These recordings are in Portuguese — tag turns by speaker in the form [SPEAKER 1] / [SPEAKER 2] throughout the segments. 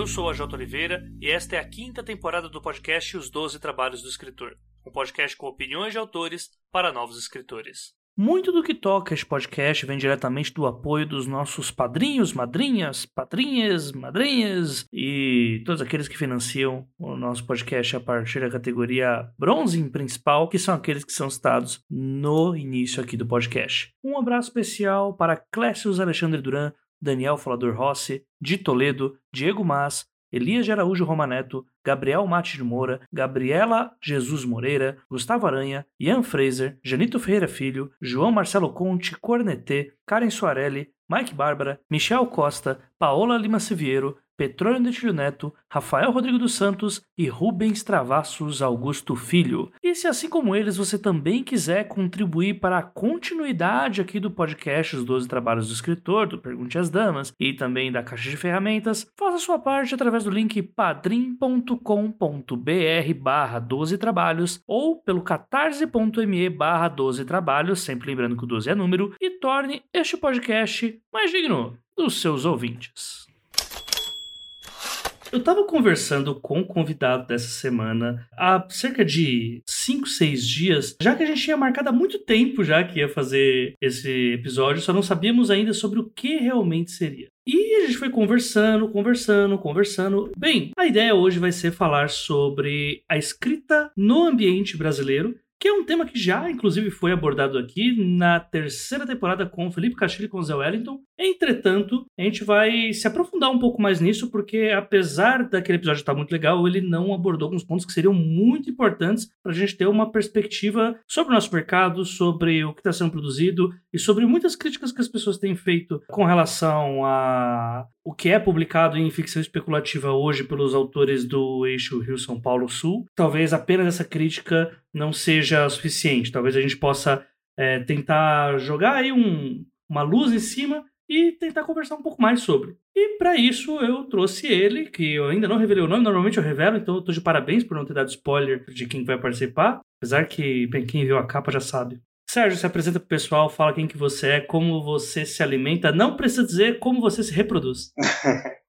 [SPEAKER 1] Eu sou a Jota Oliveira e esta é a quinta temporada do podcast Os Doze Trabalhos do Escritor, um podcast com opiniões de autores para novos escritores. Muito do que toca este podcast vem diretamente do apoio dos nossos padrinhos, madrinhas, padrinhas, madrinhas e todos aqueles que financiam o nosso podcast a partir da categoria bronze principal, que são aqueles que são citados no início aqui do podcast. Um abraço especial para Clécio Alexandre Duran, Daniel Falador Rossi, de Toledo, Diego Mas, Elias de Araújo Romaneto, Gabriel Mate de Moura, Gabriela Jesus Moreira, Gustavo Aranha, Ian Fraser, Janito Ferreira Filho, João Marcelo Conte, Cornetê, Karen Soarelli, Mike Bárbara, Michel Costa, Paola Lima Siviero, Petrônio Detilho Neto, Rafael Rodrigo dos Santos e Rubens Travassos Augusto Filho. E se assim como eles você também quiser contribuir para a continuidade aqui do podcast Os 12 Trabalhos do Escritor, do Pergunte às Damas e também da Caixa de Ferramentas, faça sua parte através do link padrim.com.br barra 12 trabalhos ou pelo catarse.me barra 12 trabalhos, sempre lembrando que o 12 é número, e torne este podcast mais digno dos seus ouvintes. Eu estava conversando com o convidado dessa semana há cerca de 5, 6 dias, já que a gente tinha marcado há muito tempo já que ia fazer esse episódio, só não sabíamos ainda sobre o que realmente seria. E a gente foi conversando, conversando, conversando. Bem, a ideia hoje vai ser falar sobre a escrita no ambiente brasileiro que é um tema que já, inclusive, foi abordado aqui na terceira temporada com o Felipe Castilho e com o Zé Wellington. Entretanto, a gente vai se aprofundar um pouco mais nisso, porque apesar daquele episódio estar muito legal, ele não abordou alguns pontos que seriam muito importantes para a gente ter uma perspectiva sobre o nosso mercado, sobre o que está sendo produzido e sobre muitas críticas que as pessoas têm feito com relação a o que é publicado em ficção especulativa hoje pelos autores do eixo Rio-São Paulo-Sul. Talvez apenas essa crítica não seja suficiente. Talvez a gente possa é, tentar jogar aí um, uma luz em cima e tentar conversar um pouco mais sobre. E para isso eu trouxe ele, que eu ainda não revelei o nome, normalmente eu revelo, então eu tô de parabéns por não ter dado spoiler de quem vai participar. Apesar que, bem, quem viu a capa já sabe. Sérgio, se apresenta pro pessoal, fala quem que você é, como você se alimenta, não precisa dizer como você se reproduz.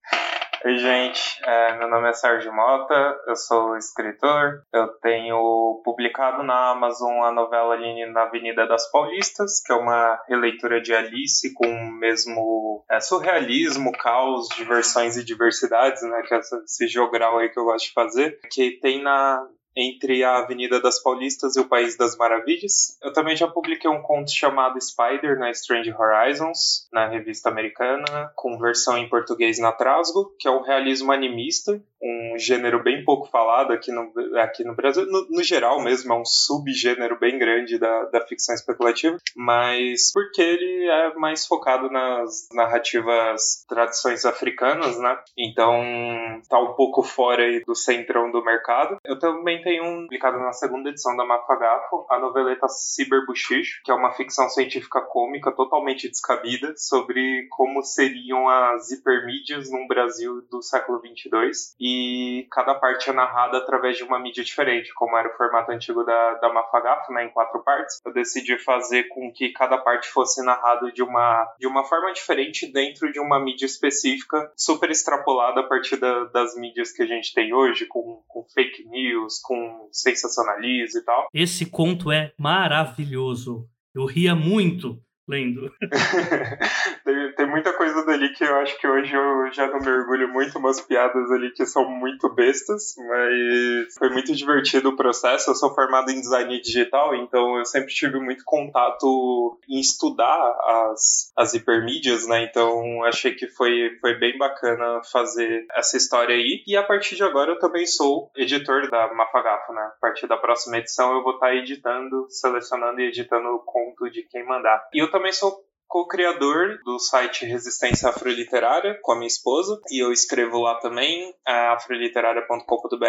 [SPEAKER 2] Oi, gente. É, meu nome é Sérgio Mota, eu sou escritor. Eu tenho publicado na Amazon a novela Aline na Avenida das Paulistas, que é uma releitura de Alice com o mesmo é, surrealismo, caos, diversões e diversidades, né? Que é esse jogral aí que eu gosto de fazer. Que tem na, entre a Avenida das Paulistas e o País das Maravilhas. Eu também já publiquei um conto chamado Spider na Strange Horizons, na revista americana, com versão em português na Trasgo, que é um realismo animista, um gênero bem pouco falado aqui no, aqui no Brasil. No, no geral mesmo, é um subgênero bem grande da, da ficção especulativa, mas porque ele é mais focado nas narrativas tradições africanas, né? Então tá um pouco fora aí do centrão do mercado. Eu também tem um publicado na segunda edição da Mafagafo, a noveleta Cyberbuchicho, que é uma ficção científica cômica totalmente descabida sobre como seriam as hipermídias num Brasil do século 22 e cada parte é narrada através de uma mídia diferente, como era o formato antigo da, da Mafagafo, né, em quatro partes. Eu decidi fazer com que cada parte fosse narrado de uma, de uma forma diferente dentro de uma mídia específica, super extrapolada a partir da, das mídias que a gente tem hoje, com, com fake news, com sensacionalismo e tal.
[SPEAKER 1] Esse conto é maravilhoso. Eu ria muito lendo.
[SPEAKER 2] tem, tem, muita coisa dali que eu acho que hoje eu já não mergulho muito, umas piadas ali que são muito bestas, mas foi muito divertido o processo. Eu sou formado em design digital, então eu sempre tive muito contato em estudar as, as hipermídias, né? Então achei que foi, foi bem bacana fazer essa história aí. E a partir de agora eu também sou editor da Mafagafo, né? A partir da próxima edição eu vou estar editando, selecionando e editando o conto de quem mandar. E eu também sou co-criador do site Resistência Afroliterária com a minha esposa e eu escrevo lá também, afroliterária.com.br,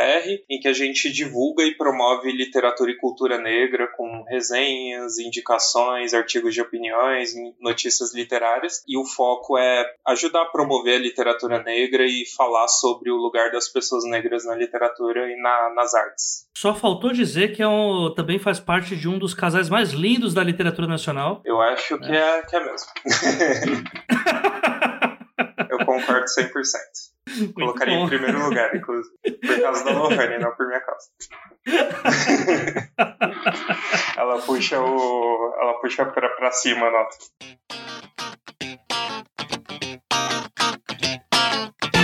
[SPEAKER 2] em que a gente divulga e promove literatura e cultura negra com resenhas, indicações, artigos de opiniões, notícias literárias e o foco é ajudar a promover a literatura negra e falar sobre o lugar das pessoas negras na literatura e na, nas artes.
[SPEAKER 1] Só faltou dizer que é um, também faz parte de um dos casais mais lindos da literatura nacional.
[SPEAKER 2] Eu acho que é, é que é mesmo. eu Eu concordo 100%. Muito Colocaria bom. em primeiro lugar, inclusive. Por causa da Lohane, não por minha causa. ela puxa o. Ela puxa pra, pra cima a nota.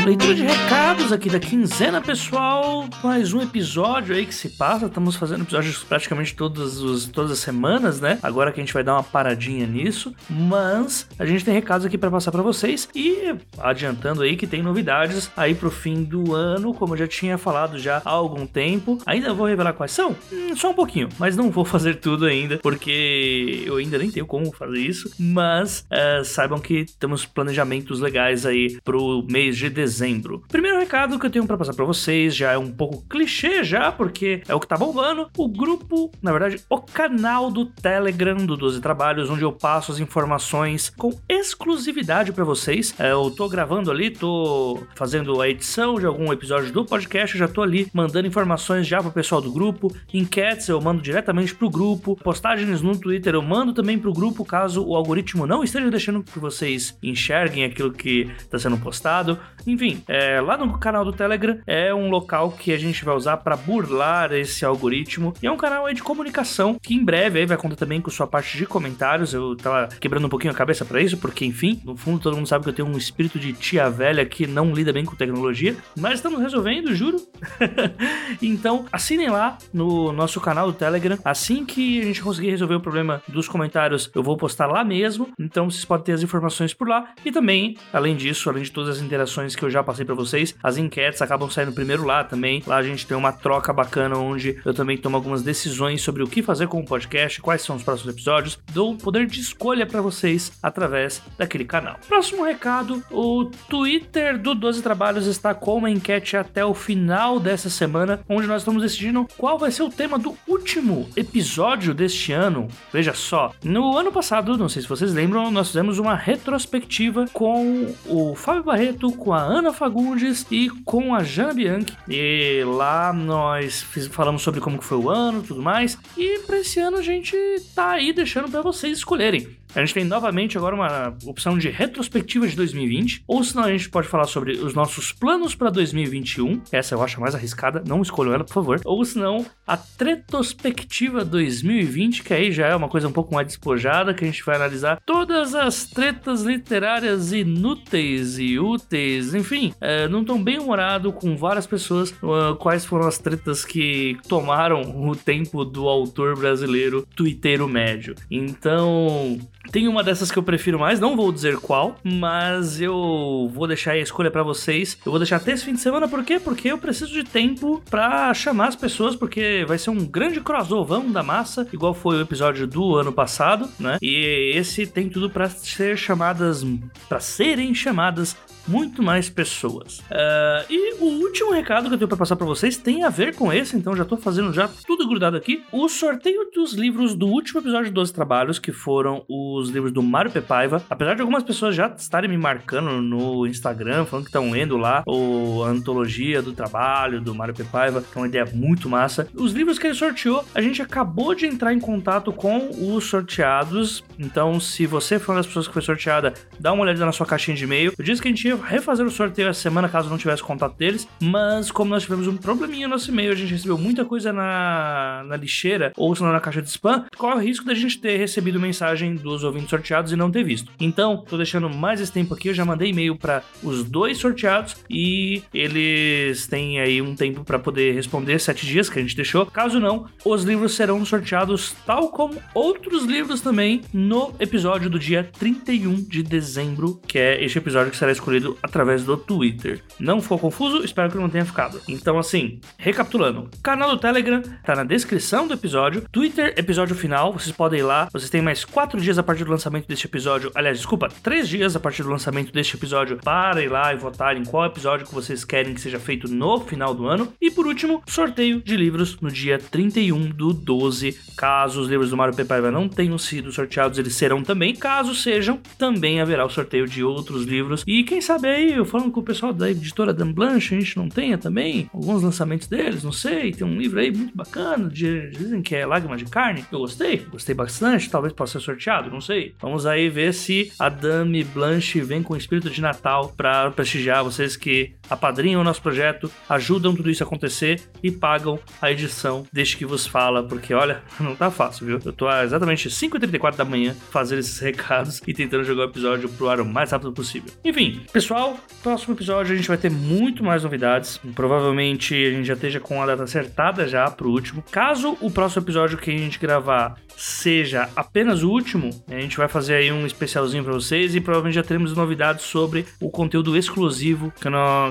[SPEAKER 1] Leitura de recados aqui da quinzena, pessoal. Mais um episódio aí que se passa. Estamos fazendo episódios praticamente todas, os, todas as semanas, né? Agora que a gente vai dar uma paradinha nisso. Mas a gente tem recados aqui para passar para vocês. E adiantando aí que tem novidades aí pro fim do ano, como eu já tinha falado já há algum tempo. Ainda vou revelar quais são? Hum, só um pouquinho, mas não vou fazer tudo ainda, porque eu ainda nem tenho como fazer isso. Mas é, saibam que temos planejamentos legais aí pro mês de dezembro dezembro. Primeiro recado que eu tenho para passar para vocês já é um pouco clichê já, porque é o que tá bombando. O grupo, na verdade, o canal do Telegram do 12 Trabalhos, onde eu passo as informações com exclusividade para vocês. É, eu tô gravando ali, tô fazendo a edição de algum episódio do podcast, já tô ali mandando informações já pro pessoal do grupo, enquetes eu mando diretamente pro grupo, postagens no Twitter eu mando também pro grupo, caso o algoritmo não esteja deixando que vocês enxerguem aquilo que está sendo postado. Enfim, enfim, é, lá no canal do Telegram é um local que a gente vai usar para burlar esse algoritmo. E é um canal aí de comunicação que em breve aí vai contar também com sua parte de comentários. Eu tava quebrando um pouquinho a cabeça para isso, porque enfim, no fundo todo mundo sabe que eu tenho um espírito de tia velha que não lida bem com tecnologia, mas estamos resolvendo, juro. então, assinem lá no nosso canal do Telegram. Assim que a gente conseguir resolver o problema dos comentários, eu vou postar lá mesmo. Então, vocês podem ter as informações por lá. E também, além disso, além de todas as interações que eu já passei para vocês. As enquetes acabam saindo primeiro lá também. Lá a gente tem uma troca bacana onde eu também tomo algumas decisões sobre o que fazer com o podcast, quais são os próximos episódios. Dou poder de escolha para vocês através daquele canal. Próximo recado: o Twitter do 12 Trabalhos está com uma enquete até o final dessa semana, onde nós estamos decidindo qual vai ser o tema do último episódio deste ano. Veja só, no ano passado, não sei se vocês lembram, nós fizemos uma retrospectiva com o Fábio Barreto, com a Ana Fagundes e com a Jana Bianchi. E lá nós fiz, falamos sobre como que foi o ano tudo mais. E para esse ano a gente tá aí deixando para vocês escolherem. A gente tem novamente agora uma opção de retrospectiva de 2020, ou senão a gente pode falar sobre os nossos planos para 2021. Essa eu acho mais arriscada, não escolham ela, por favor. Ou senão a retrospectiva 2020, que aí já é uma coisa um pouco mais despojada, que a gente vai analisar todas as tretas literárias inúteis e úteis, enfim, é, num tom bem humorado com várias pessoas, uh, quais foram as tretas que tomaram o tempo do autor brasileiro twitteiro médio. Então, tem uma dessas que eu prefiro mais, não vou dizer qual, mas eu vou deixar a escolha para vocês. Eu vou deixar até esse fim de semana, por quê? Porque eu preciso de tempo para chamar as pessoas, porque vai ser um grande crossovão da massa, igual foi o episódio do ano passado, né? E esse tem tudo para ser chamadas, para serem chamadas muito mais pessoas. Uh, e o último recado que eu tenho para passar para vocês tem a ver com esse, então já tô fazendo já tudo grudado aqui. O sorteio dos livros do último episódio dos trabalhos, que foram os livros do Mário Pepaiva. Apesar de algumas pessoas já estarem me marcando no Instagram, falando que estão lendo lá o, a antologia do trabalho do Mário Pepaiva, que é uma ideia muito massa. Os livros que ele sorteou, a gente acabou de entrar em contato com os sorteados. Então, se você foi uma das pessoas que foi sorteada, dá uma olhada na sua caixinha de e-mail. Eu disse que a gente ia refazer o sorteio essa semana, caso não tivesse contato deles, mas como nós tivemos um probleminha no nosso e-mail, a gente recebeu muita coisa na, na lixeira, ou se não na caixa de spam, corre o risco da gente ter recebido mensagem dos ouvintes sorteados e não ter visto. Então, tô deixando mais esse tempo aqui, eu já mandei e-mail para os dois sorteados e eles têm aí um tempo para poder responder, sete dias que a gente deixou. Caso não, os livros serão sorteados, tal como outros livros também, no episódio do dia 31 de dezembro, que é este episódio que será escolhido através do Twitter. Não ficou confuso? Espero que não tenha ficado. Então, assim, recapitulando: canal do Telegram tá na descrição do episódio. Twitter, episódio final, vocês podem ir lá. Vocês têm mais quatro dias a partir do lançamento deste episódio. Aliás, desculpa, três dias a partir do lançamento deste episódio para ir lá e votar em qual episódio que vocês querem que seja feito no final do ano. E por último, sorteio de livros no dia 31 do 12. Caso os livros do Mario Pepaiva não tenham sido sorteados, eles serão também. Caso sejam, também haverá o sorteio de outros livros. E quem sabe aí, eu falando com o pessoal da editora Dan Blanche, a gente não tenha também alguns lançamentos deles, não sei. Tem um livro aí muito bacana, de, dizem que é Lágrimas de Carne. Eu gostei, gostei bastante, talvez possa ser sorteado, não sei. Vamos aí ver se a Dame Blanche vem com o espírito de Natal para prestigiar vocês que apadrinham o nosso projeto, ajudam tudo isso a acontecer e pagam a edição deste que vos fala, porque olha, não tá fácil, viu? Eu tô há exatamente 5h34 da manhã fazendo esses recados e tentando jogar o episódio pro ar o mais rápido possível. Enfim, pessoal, próximo episódio a gente vai ter muito mais novidades. Provavelmente a gente já esteja com a data acertada já pro último. Caso o próximo episódio que a gente gravar seja apenas o último, a gente vai fazer aí um especialzinho para vocês e provavelmente já teremos novidades sobre o conteúdo exclusivo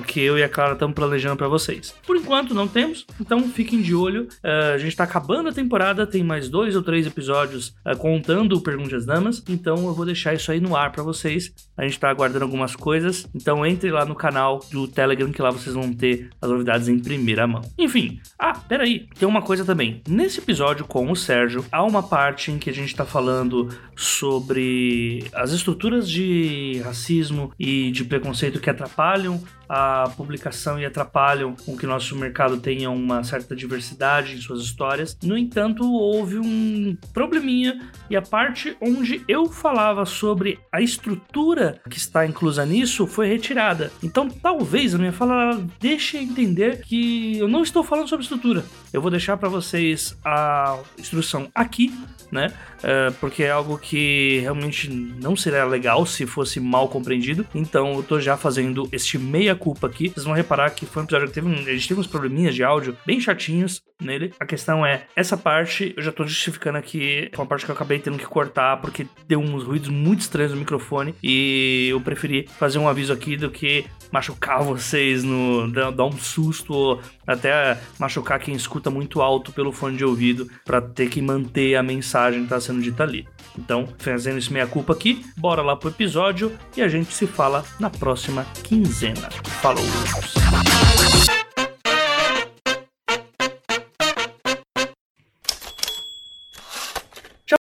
[SPEAKER 1] que, eu e a Clara estamos planejando para vocês. Por enquanto não temos, então fiquem de olho. Uh, a gente está acabando a temporada, tem mais dois ou três episódios uh, contando o Pergunte às Damas, então eu vou deixar isso aí no ar para vocês. A gente está aguardando algumas coisas, então entre lá no canal do Telegram que lá vocês vão ter as novidades em primeira mão. Enfim, ah, peraí, tem uma coisa também. Nesse episódio com o Sérgio, há uma parte em que a gente está falando sobre as estruturas de racismo e de preconceito que atrapalham a publicação e atrapalham com que nosso mercado tenha uma certa diversidade em suas histórias. No entanto, houve um probleminha e a parte onde eu falava sobre a estrutura que está inclusa nisso foi retirada. Então, talvez a minha fala deixe entender que eu não estou falando sobre estrutura. Eu vou deixar para vocês a instrução aqui, né? Uh, porque é algo que realmente não seria legal se fosse mal compreendido. Então, eu tô já fazendo este meia culpa aqui. Vocês vão reparar que foi um episódio que teve, um, a gente teve uns probleminhas de áudio bem chatinhos nele. A questão é, essa parte eu já tô justificando aqui, foi uma parte que eu acabei tendo que cortar porque deu uns ruídos muito estranhos no microfone e eu preferi fazer um aviso aqui do que machucar vocês, no dar um susto ou até machucar quem escuta muito alto pelo fone de ouvido para ter que manter a mensagem que tá sendo dita ali. Então, fazendo isso meia culpa aqui, bora lá pro episódio e a gente se fala na próxima quinzena. Falou!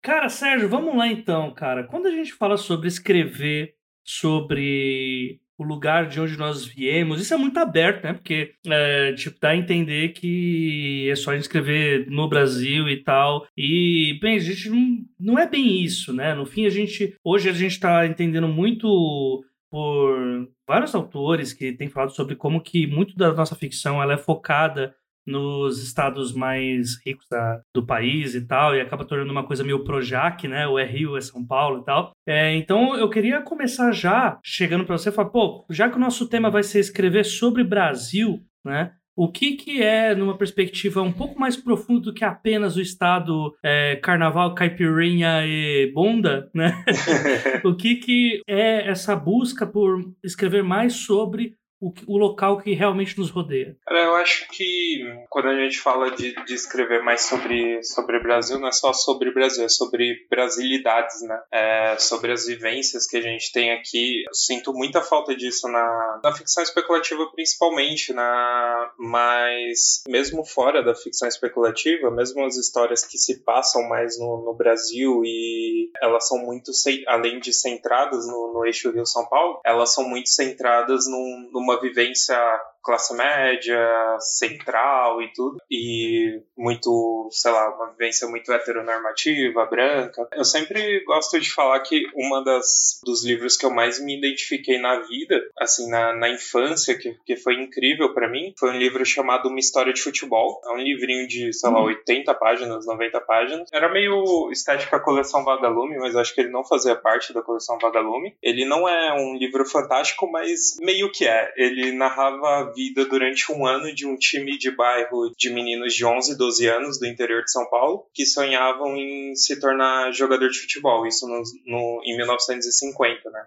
[SPEAKER 1] Cara, Sérgio, vamos lá então, cara. Quando a gente fala sobre escrever sobre o lugar de onde nós viemos. Isso é muito aberto, né? Porque, é, tipo, dá a entender que é só a gente escrever no Brasil e tal. E, bem, a gente não, não é bem isso, né? No fim, a gente. Hoje a gente tá entendendo muito por vários autores que têm falado sobre como que muito da nossa ficção ela é focada nos estados mais ricos da, do país e tal, e acaba tornando uma coisa meio Projac, né? O é Rio, é São Paulo e tal. É, então eu queria começar já chegando para você e falar, pô, já que o nosso tema vai ser escrever sobre Brasil, né? O que, que é, numa perspectiva um pouco mais profunda do que apenas o estado é, carnaval, caipirinha e bonda, né? o que, que é essa busca por escrever mais sobre o, o local que realmente nos rodeia.
[SPEAKER 2] Eu acho que quando a gente fala de, de escrever mais sobre, sobre Brasil, não é só sobre Brasil, é sobre brasilidades, né? É sobre as vivências que a gente tem aqui. Eu sinto muita falta disso na, na ficção especulativa, principalmente, na, mas mesmo fora da ficção especulativa, mesmo as histórias que se passam mais no, no Brasil e elas são muito, além de centradas no, no eixo Rio-São Paulo, elas são muito centradas num, numa uma vivência classe média, central e tudo, e muito, sei lá, uma vivência muito heteronormativa, branca. Eu sempre gosto de falar que uma das dos livros que eu mais me identifiquei na vida, assim, na, na infância, que, que foi incrível para mim, foi um livro chamado Uma História de Futebol. É um livrinho de, sei lá, 80 uhum. páginas, 90 páginas. Era meio estética coleção Vagalume, mas acho que ele não fazia parte da coleção Vagalume. Ele não é um livro fantástico, mas meio que é. Ele narrava vida durante um ano de um time de bairro de meninos de 11, 12 anos do interior de São Paulo que sonhavam em se tornar jogador de futebol. Isso no, no em 1950, né?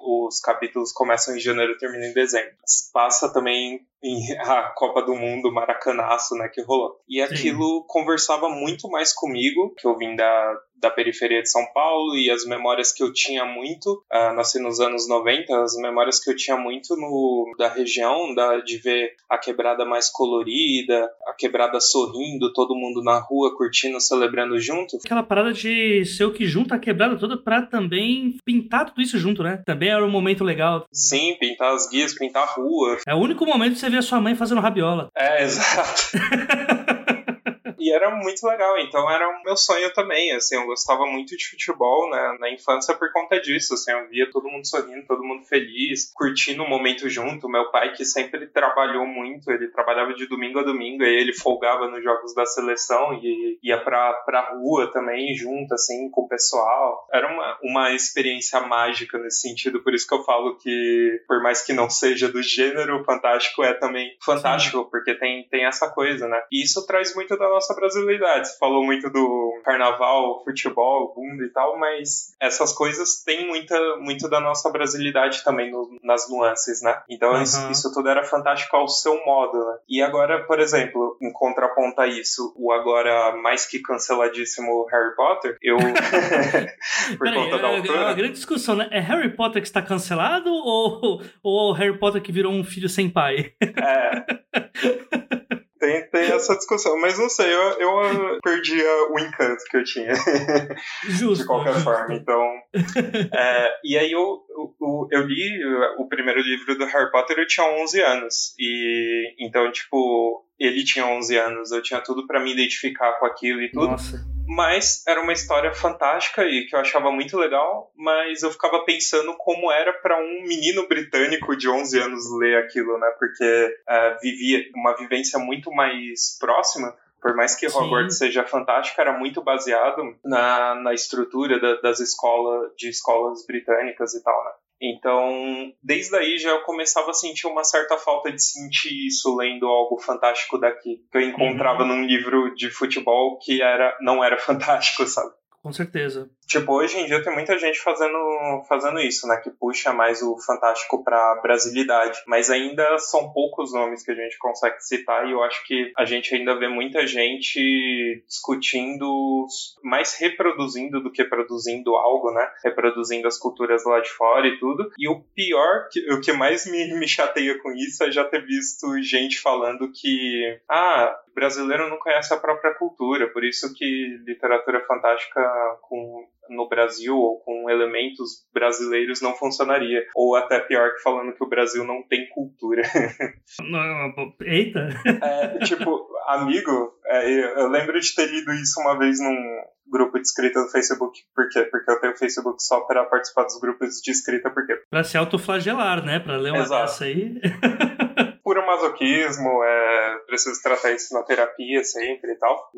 [SPEAKER 2] Os capítulos começam em janeiro e terminam em dezembro. Passa também a Copa do Mundo, Maracanaço, né, que rolou. E aquilo Sim. conversava muito mais comigo, que eu vim da, da periferia de São Paulo e as memórias que eu tinha muito, uh, nasci nos anos 90, as memórias que eu tinha muito no, da região, da, de ver a quebrada mais colorida, a quebrada sorrindo, todo mundo na rua curtindo, celebrando junto.
[SPEAKER 1] Aquela parada de ser o que junta a quebrada toda pra também pintar tudo isso junto, né? Também era um momento legal.
[SPEAKER 2] Sim, pintar as guias, pintar a rua.
[SPEAKER 1] É o único momento que você vê a sua mãe fazendo rabiola.
[SPEAKER 2] É, exato. e era muito legal. Então era o meu sonho também, assim, eu gostava muito de futebol né, na infância por conta disso, assim, eu via todo mundo sorrindo, todo mundo feliz, curtindo o momento junto. Meu pai que sempre trabalhou muito, ele trabalhava de domingo a domingo, e ele folgava nos jogos da seleção e ia pra, pra rua também junto, assim, com o pessoal. Era uma, uma experiência mágica nesse sentido, por isso que eu falo que, por mais que não seja do gênero, fantástico é também fantástico, Sim. porque tem, tem essa coisa, né? E isso traz muito da nossa brasilidade. Você falou muito do carnaval, futebol, bunda e tal, mas essas coisas têm muita, muito da nossa brasilidade também no, nas nuances, né? Então uhum. isso, isso, tudo era fantástico ao seu modo, né? E agora, por exemplo, em contraponto a isso, o agora mais que canceladíssimo Harry Potter, eu.
[SPEAKER 1] por Peraí, conta da é, autora. É uma grande discussão, né? É Harry Potter que está cancelado ou, ou Harry Potter que virou um filho sem pai?
[SPEAKER 2] É. Tem, tem essa discussão, mas não sei, eu, eu perdi o encanto que eu tinha.
[SPEAKER 1] Justo.
[SPEAKER 2] De qualquer forma, então. É, e aí eu, eu, eu, li o primeiro livro do Harry Potter, eu tinha 11 anos. E então, tipo, ele tinha 11 anos, eu tinha tudo para me identificar com aquilo e tudo.
[SPEAKER 1] Nossa.
[SPEAKER 2] Mas era uma história fantástica e que eu achava muito legal, mas eu ficava pensando como era para um menino britânico de 11 anos ler aquilo, né? Porque uh, vivia uma vivência muito mais próxima por mais que Hogwarts Sim. seja fantástico, era muito baseado na, na estrutura da, das escolas, de escolas britânicas e tal, né? Então, desde aí já eu começava a sentir uma certa falta de sentir isso lendo algo fantástico daqui, que eu encontrava uhum. num livro de futebol que era não era fantástico, sabe?
[SPEAKER 1] Com certeza.
[SPEAKER 2] Tipo, hoje em dia tem muita gente fazendo, fazendo isso, né? Que puxa mais o fantástico pra brasilidade. Mas ainda são poucos nomes que a gente consegue citar e eu acho que a gente ainda vê muita gente discutindo, mais reproduzindo do que produzindo algo, né? Reproduzindo as culturas lá de fora e tudo. E o pior, o que mais me, me chateia com isso é já ter visto gente falando que, ah, brasileiro não conhece a própria cultura, por isso que literatura fantástica com no Brasil ou com elementos brasileiros não funcionaria. Ou até pior que falando que o Brasil não tem cultura.
[SPEAKER 1] Eita!
[SPEAKER 2] É, tipo, amigo, é, eu lembro de ter lido isso uma vez num grupo de escrita do Facebook. Por quê? Porque eu tenho Facebook só para participar dos grupos de escrita, por quê?
[SPEAKER 1] Pra se autoflagelar, né? Pra ler uma Exato. dessa aí.
[SPEAKER 2] Puro masoquismo, é, preciso tratar isso na terapia sempre e tal.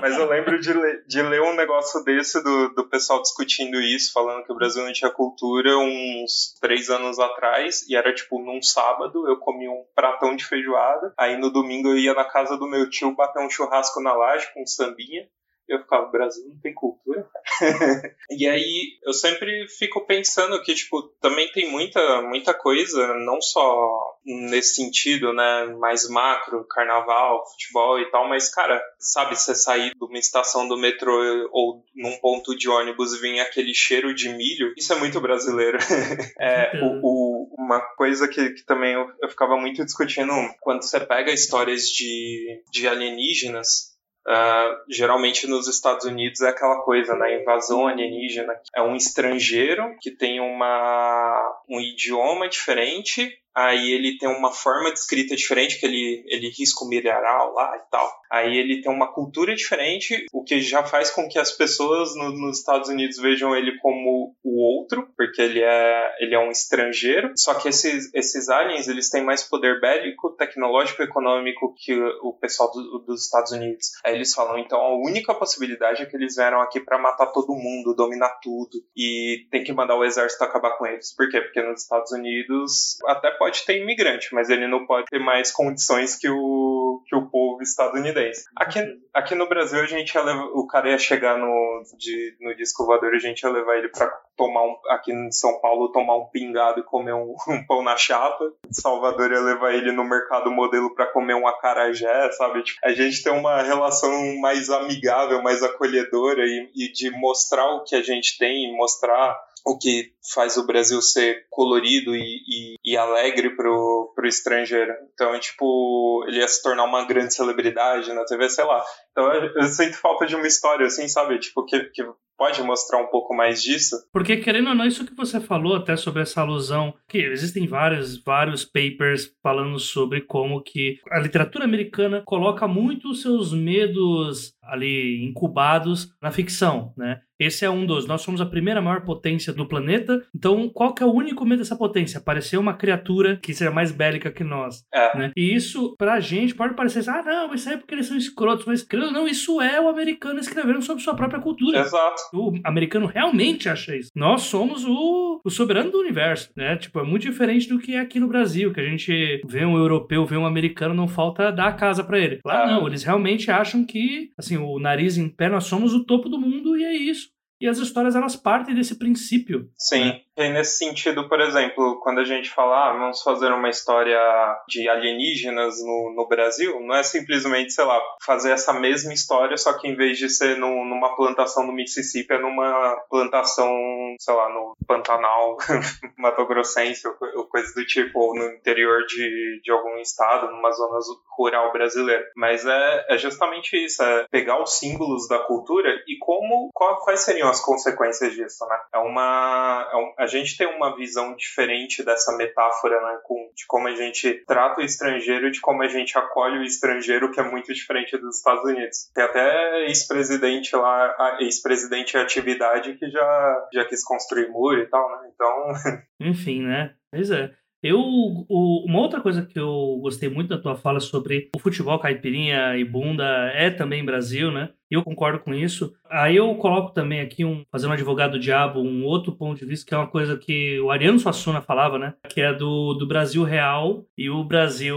[SPEAKER 2] Mas eu lembro de, ler, de ler um negócio desse do, do pessoal discutindo isso, falando que o Brasil não tinha cultura uns três anos atrás, e era tipo num sábado eu comia um pratão de feijoada, aí no domingo eu ia na casa do meu tio bater um churrasco na laje com um sambinha, eu ficava, Brasil não tem cultura, e aí eu sempre fico pensando que, tipo, também tem muita, muita coisa, não só nesse sentido, né, mais macro, carnaval, futebol e tal, mas, cara, sabe, você sair de uma estação do metrô ou num ponto de ônibus e vir aquele cheiro de milho, isso é muito brasileiro. é, o, o, uma coisa que, que também eu, eu ficava muito discutindo, quando você pega histórias de, de alienígenas, Uh, geralmente nos Estados Unidos é aquela coisa, né? Invasão alienígena. É um estrangeiro que tem uma, um idioma diferente aí ele tem uma forma de escrita diferente, que ele, ele risca o mineral lá e tal. Aí ele tem uma cultura diferente, o que já faz com que as pessoas no, nos Estados Unidos vejam ele como o outro, porque ele é, ele é um estrangeiro. Só que esses, esses aliens, eles têm mais poder bélico, tecnológico econômico que o pessoal do, dos Estados Unidos. Aí eles falam, então a única possibilidade é que eles vieram aqui para matar todo mundo, dominar tudo, e tem que mandar o exército acabar com eles. Por quê? Porque nos Estados Unidos até pode ter imigrante, mas ele não pode ter mais condições que o, que o povo estadunidense. Aqui, aqui no Brasil, a gente ia levar, o cara ia chegar no, de, no disco voador, a gente ia levar ele pra tomar um, aqui em São Paulo, tomar um pingado e comer um, um pão na chapa. Salvador ia levar ele no mercado modelo para comer um acarajé, sabe? Tipo, a gente tem uma relação mais amigável, mais acolhedora e, e de mostrar o que a gente tem, mostrar o que faz o Brasil ser colorido e, e, e alegre pro, pro estrangeiro. Então, tipo, ele ia se tornar uma grande celebridade na TV, sei lá. Então, eu, eu sinto falta de uma história, assim, sabe? Tipo, que, que pode mostrar um pouco mais disso?
[SPEAKER 1] Porque, querendo ou não, isso que você falou até sobre essa alusão, que existem vários, vários papers falando sobre como que a literatura americana coloca muito os seus medos ali incubados na ficção, né? Esse é um dos. Nós somos a primeira maior potência do planeta. Então, qual que é o único medo dessa potência? Aparecer uma criatura que seja mais bélica que nós. É. Né? E isso, pra gente, pode parecer assim, ah, não, isso é porque eles são escrotos. Mas, querendo ou não, isso é o americano escrevendo sobre sua própria cultura.
[SPEAKER 2] Exato.
[SPEAKER 1] O americano realmente acha isso. Nós somos o, o soberano do universo, né? Tipo, é muito diferente do que é aqui no Brasil, que a gente vê um europeu, vê um americano, não falta dar a casa para ele. Lá não, eles realmente acham que, assim, o nariz em pé, nós somos o topo do mundo e é isso. E as histórias elas partem desse princípio.
[SPEAKER 2] Sim. Né? E nesse sentido, por exemplo, quando a gente fala, ah, vamos fazer uma história de alienígenas no, no Brasil, não é simplesmente, sei lá, fazer essa mesma história, só que em vez de ser no, numa plantação no Mississippi, é numa plantação, sei lá, no Pantanal, Mato Grossense, ou coisa do tipo, ou no interior de, de algum estado, numa zona rural brasileira. Mas é, é justamente isso, é pegar os símbolos da cultura e como, quais seriam as consequências disso, né? É uma... É um, a gente tem uma visão diferente dessa metáfora, né, com, de como a gente trata o estrangeiro e de como a gente acolhe o estrangeiro, que é muito diferente dos Estados Unidos. Tem até ex-presidente lá, ex-presidente em atividade que já, já quis construir muro e tal, né? Então.
[SPEAKER 1] Enfim, né? Pois é. Eu, uma outra coisa que eu gostei muito da tua fala sobre o futebol caipirinha e bunda é também Brasil, né? Eu concordo com isso. Aí eu coloco também aqui, um, fazendo um advogado do diabo, um outro ponto de vista, que é uma coisa que o Ariano Suassuna falava, né? Que é do, do Brasil real e o Brasil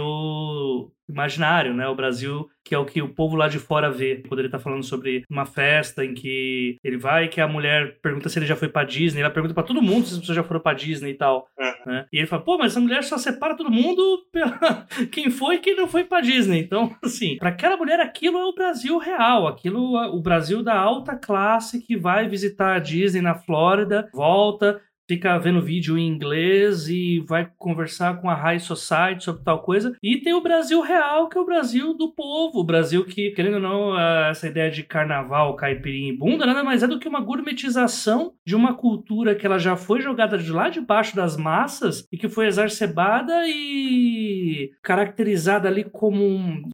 [SPEAKER 1] imaginário, né? O Brasil que é o que o povo lá de fora vê. Quando ele tá falando sobre uma festa em que ele vai que a mulher pergunta se ele já foi pra Disney, ela pergunta para todo mundo se as pessoas já foram pra Disney e tal. Uhum. Né? E ele fala, pô, mas essa mulher só separa todo mundo pela quem foi e quem não foi pra Disney. Então, assim, para aquela mulher aquilo é o Brasil real, aquilo o Brasil da alta classe que vai visitar a Disney na Flórida, volta, fica vendo vídeo em inglês e vai conversar com a High Society sobre tal coisa. E tem o Brasil real, que é o Brasil do povo. O Brasil que, querendo ou não, essa ideia de carnaval, caipirinha e bunda nada mais é do que uma gourmetização de uma cultura que ela já foi jogada de lá de baixo das massas e que foi exacerbada e caracterizada ali como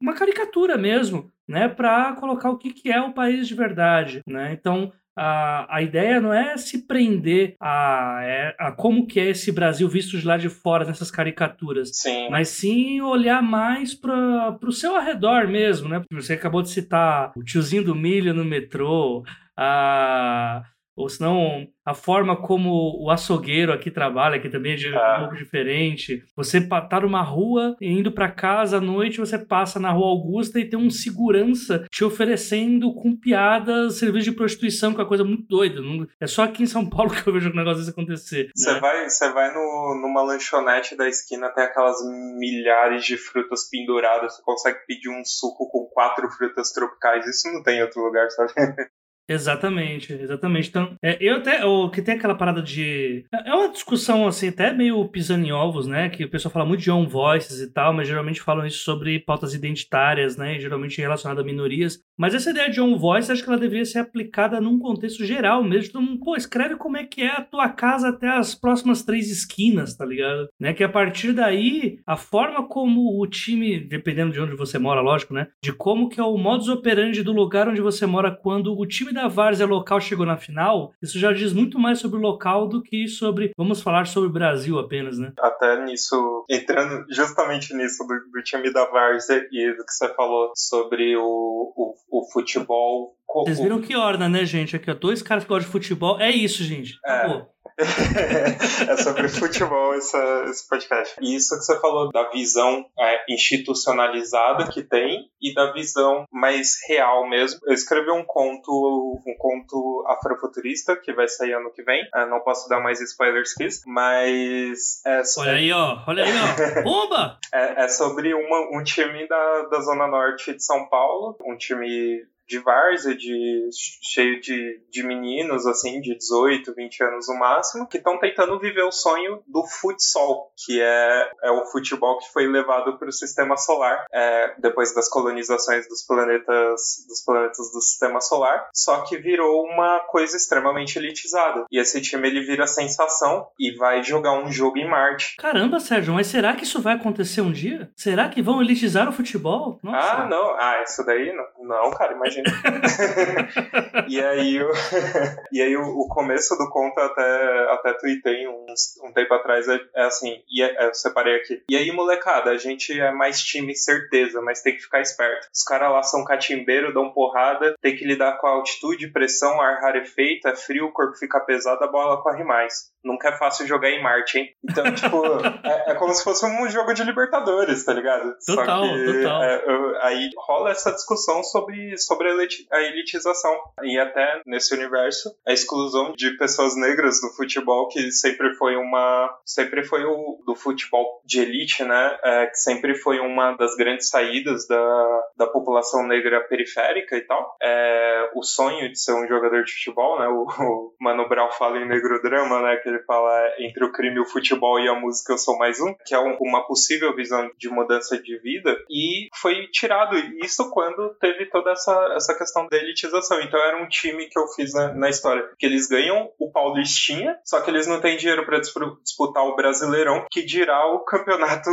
[SPEAKER 1] uma caricatura mesmo. Né, para colocar o que, que é o país de verdade. Né? Então, a, a ideia não é se prender a, é, a como que é esse Brasil visto de lá de fora nessas caricaturas,
[SPEAKER 2] sim.
[SPEAKER 1] mas sim olhar mais para o seu arredor mesmo, né? Você acabou de citar o tiozinho do milho no metrô, a ou senão a forma como o açougueiro aqui trabalha, que também é um pouco diferente. Você tá numa rua, indo para casa à noite, você passa na rua Augusta e tem um segurança te oferecendo com piadas serviço de prostituição, que é uma coisa muito doida. É só aqui em São Paulo que eu vejo um negócio desse acontecer.
[SPEAKER 2] Você né? vai, você vai no, numa lanchonete da esquina, tem aquelas milhares de frutas penduradas, você consegue pedir um suco com quatro frutas tropicais. Isso não tem em outro lugar, sabe?
[SPEAKER 1] Exatamente, exatamente. Então, é, eu até. O que tem aquela parada de. É, é uma discussão, assim, até meio pisando em ovos, né? Que o pessoal fala muito de on voices e tal, mas geralmente falam isso sobre pautas identitárias, né? Geralmente relacionadas a minorias. Mas essa ideia de on voice, acho que ela deveria ser aplicada num contexto geral mesmo. Então, pô, escreve como é que é a tua casa até as próximas três esquinas, tá ligado? Né? Que a partir daí, a forma como o time, dependendo de onde você mora, lógico, né? De como que é o modus operandi do lugar onde você mora quando o time da da várzea local chegou na final, isso já diz muito mais sobre o local do que sobre, vamos falar sobre o Brasil apenas, né?
[SPEAKER 2] Até nisso, entrando justamente nisso do, do time da várzea e do que você falou sobre o, o, o futebol.
[SPEAKER 1] Vocês viram que ordem, né, gente? Aqui, ó, dois caras que gostam de futebol. É isso, gente.
[SPEAKER 2] É. Acabou. é sobre futebol essa, esse podcast. E isso que você falou da visão é, institucionalizada que tem e da visão mais real mesmo. Eu escrevi um conto, um conto afrofuturista que vai sair ano que vem. Eu não posso dar mais spoilers que isso, mas é,
[SPEAKER 1] olha aí, ó, olha aí, ó, bomba!
[SPEAKER 2] é, é sobre uma, um time da, da zona norte de São Paulo, um time de várzea, de, cheio de, de meninos, assim, de 18, 20 anos no máximo, que estão tentando viver o sonho do futsal, que é, é o futebol que foi levado para o sistema solar é, depois das colonizações dos planetas, dos planetas do sistema solar, só que virou uma coisa extremamente elitizada. E esse time ele vira sensação e vai jogar um jogo em Marte.
[SPEAKER 1] Caramba, Sérgio, mas será que isso vai acontecer um dia? Será que vão elitizar o futebol?
[SPEAKER 2] Nossa. Ah, não. Ah, isso daí não, não cara, imagina e aí, o, e aí o, o, começo do conto até, até tuitei uns, um tempo atrás é, é assim, e é, é, eu separei aqui. E aí, molecada, a gente é mais time certeza, mas tem que ficar esperto. Os caras lá são catimbeiro, dão porrada, tem que lidar com a altitude, pressão, ar rarefeito, é frio, o corpo fica pesado, a bola corre mais. Nunca é fácil jogar em Marte, hein? Então, tipo, é, é, como se fosse um jogo de Libertadores, tá ligado?
[SPEAKER 1] Total, Só que, total.
[SPEAKER 2] É, eu, aí rola essa discussão sobre, sobre a elitização. E até nesse universo, a exclusão de pessoas negras do futebol, que sempre foi uma. Sempre foi o do futebol de elite, né? É, que sempre foi uma das grandes saídas da, da população negra periférica e tal. É, o sonho de ser um jogador de futebol, né? O, o Mano Brown fala em negro drama, né? Que ele fala entre o crime, o futebol e a música eu sou mais um, que é um, uma possível visão de mudança de vida. E foi tirado isso quando teve toda essa, essa questão da elitização. Então era um time que eu fiz na, na história, que eles ganham o Paulistinha, só que eles não têm dinheiro para disputar o Brasileirão, que dirá o campeonato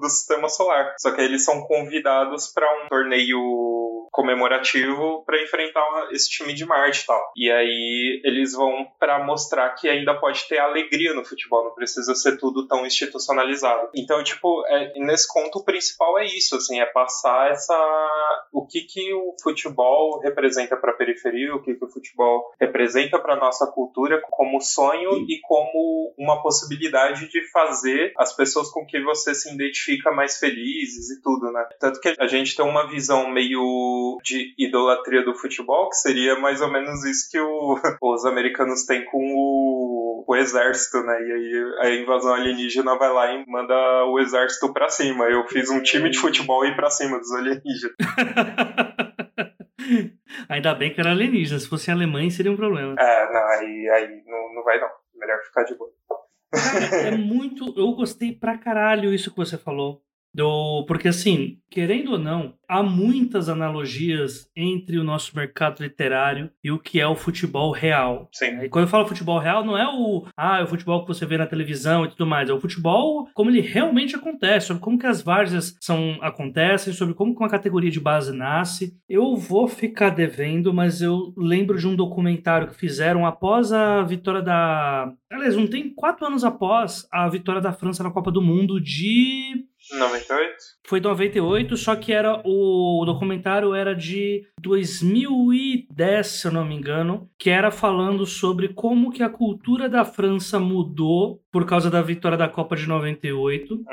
[SPEAKER 2] do Sistema Solar. Só que eles são convidados para um torneio comemorativo para enfrentar esse time de Marte e tal. E aí eles vão para mostrar que ainda pode ter alegria no futebol, não precisa ser tudo tão institucionalizado. Então, tipo, é, nesse conto o principal é isso, assim, é passar essa o que que o futebol representa para a periferia, o que que o futebol representa para nossa cultura como sonho e como uma possibilidade de fazer as pessoas com que você se identifica mais felizes e tudo, né? Tanto que a gente tem uma visão meio de idolatria do futebol, que seria mais ou menos isso que o, os americanos têm com o, o, exército, né? E aí a invasão alienígena vai lá e manda o exército pra cima. Eu fiz um time de futebol e ir pra cima dos alienígenas.
[SPEAKER 1] Ainda bem que era alienígena, se fosse alemães seria um problema.
[SPEAKER 2] É, não, aí, aí não, não vai não. Melhor ficar de boa.
[SPEAKER 1] Cara, é muito. Eu gostei pra caralho isso que você falou. Do, porque assim, querendo ou não, há muitas analogias entre o nosso mercado literário e o que é o futebol real.
[SPEAKER 2] Sim.
[SPEAKER 1] E quando eu falo futebol real, não é o, ah, é o futebol que você vê na televisão e tudo mais, é o futebol como ele realmente acontece, sobre como que as várzeas são acontecem, sobre como que uma categoria de base nasce. Eu vou ficar devendo, mas eu lembro de um documentário que fizeram após a vitória da, aliás, não tem quatro anos após a vitória da França na Copa do Mundo de
[SPEAKER 2] 98?
[SPEAKER 1] Foi 98, só que era o, documentário era de 2010, se eu não me engano, que era falando sobre como que a cultura da França mudou por causa da vitória da Copa de 98.
[SPEAKER 2] Uhum.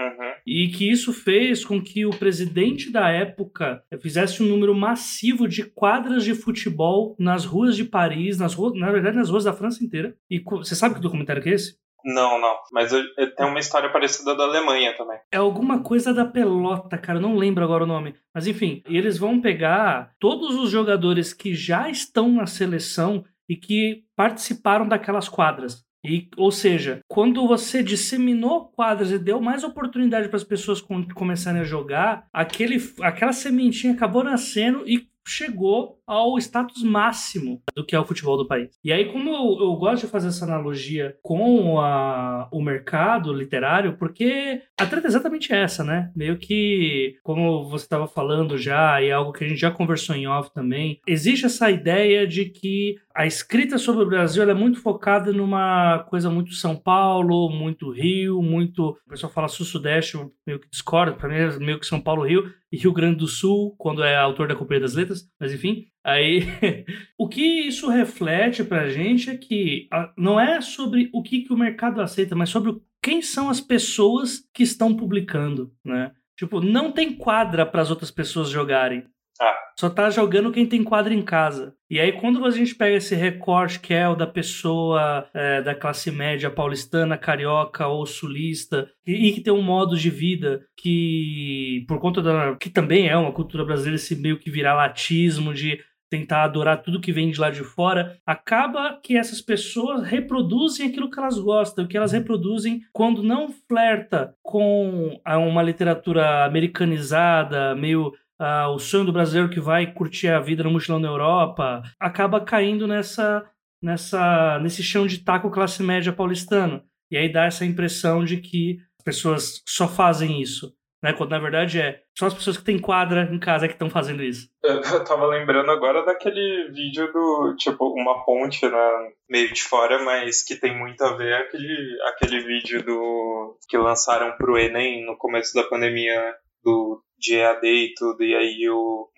[SPEAKER 1] E que isso fez com que o presidente da época fizesse um número massivo de quadras de futebol nas ruas de Paris, nas ruas, na verdade, nas ruas da França inteira. E você sabe que documentário que é esse?
[SPEAKER 2] Não, não. Mas eu, tem uma história parecida da Alemanha também.
[SPEAKER 1] É alguma coisa da pelota, cara. Eu não lembro agora o nome. Mas enfim, eles vão pegar todos os jogadores que já estão na seleção e que participaram daquelas quadras. E, ou seja, quando você disseminou quadras e deu mais oportunidade para as pessoas começarem a jogar, aquele, aquela sementinha acabou nascendo e chegou ao status máximo do que é o futebol do país. E aí, como eu, eu gosto de fazer essa analogia com a, o mercado literário, porque a treta é exatamente essa, né? Meio que, como você estava falando já, e é algo que a gente já conversou em off também, existe essa ideia de que a escrita sobre o Brasil é muito focada numa coisa muito São Paulo, muito Rio, muito. O pessoal fala sul-sudeste, meio que discorda, para mim é meio que São Paulo, Rio, e Rio Grande do Sul, quando é autor da Companhia das Letras, mas enfim. Aí, o que isso reflete pra gente é que não é sobre o que, que o mercado aceita, mas sobre quem são as pessoas que estão publicando, né? Tipo, não tem quadra para as outras pessoas jogarem.
[SPEAKER 2] Ah.
[SPEAKER 1] Só tá jogando quem tem quadra em casa. E aí, quando a gente pega esse recorte que é o da pessoa é, da classe média paulistana, carioca ou sulista, e, e, que tem um modo de vida que, por conta da. que também é uma cultura brasileira, esse meio que viralatismo de tentar adorar tudo que vem de lá de fora, acaba que essas pessoas reproduzem aquilo que elas gostam, que elas reproduzem quando não flerta com uma literatura americanizada, meio uh, o sonho do brasileiro que vai curtir a vida no mochilão na Europa, acaba caindo nessa, nessa, nesse chão de taco classe média paulistano. E aí dá essa impressão de que as pessoas só fazem isso né? Quando na verdade é só as pessoas que têm quadra em casa que estão fazendo isso.
[SPEAKER 2] Eu tava lembrando agora daquele vídeo do, tipo, uma ponte na, meio de fora, mas que tem muito a ver aquele, aquele vídeo do que lançaram pro Enem no começo da pandemia do de EAD e tudo, e aí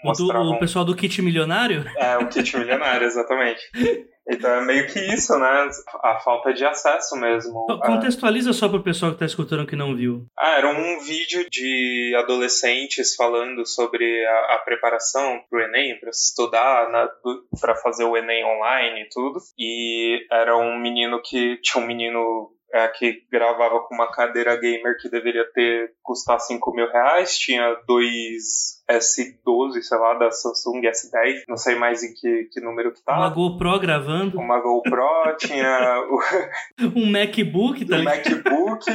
[SPEAKER 1] mostravam... O, do, o pessoal do kit milionário?
[SPEAKER 2] É, o kit milionário, exatamente. Então é meio que isso, né? A falta de acesso mesmo.
[SPEAKER 1] Contextualiza só para o pessoal que está escutando que não viu.
[SPEAKER 2] Ah, era um vídeo de adolescentes falando sobre a, a preparação para o Enem, para estudar, para fazer o Enem online e tudo. E era um menino que tinha um menino é, que gravava com uma cadeira gamer que deveria ter custar 5 mil reais, tinha dois S12, sei lá, da Samsung S10, não sei mais em que, que número que tá.
[SPEAKER 1] Uma GoPro gravando.
[SPEAKER 2] Uma GoPro, tinha o...
[SPEAKER 1] um MacBook,
[SPEAKER 2] tá Um MacBook,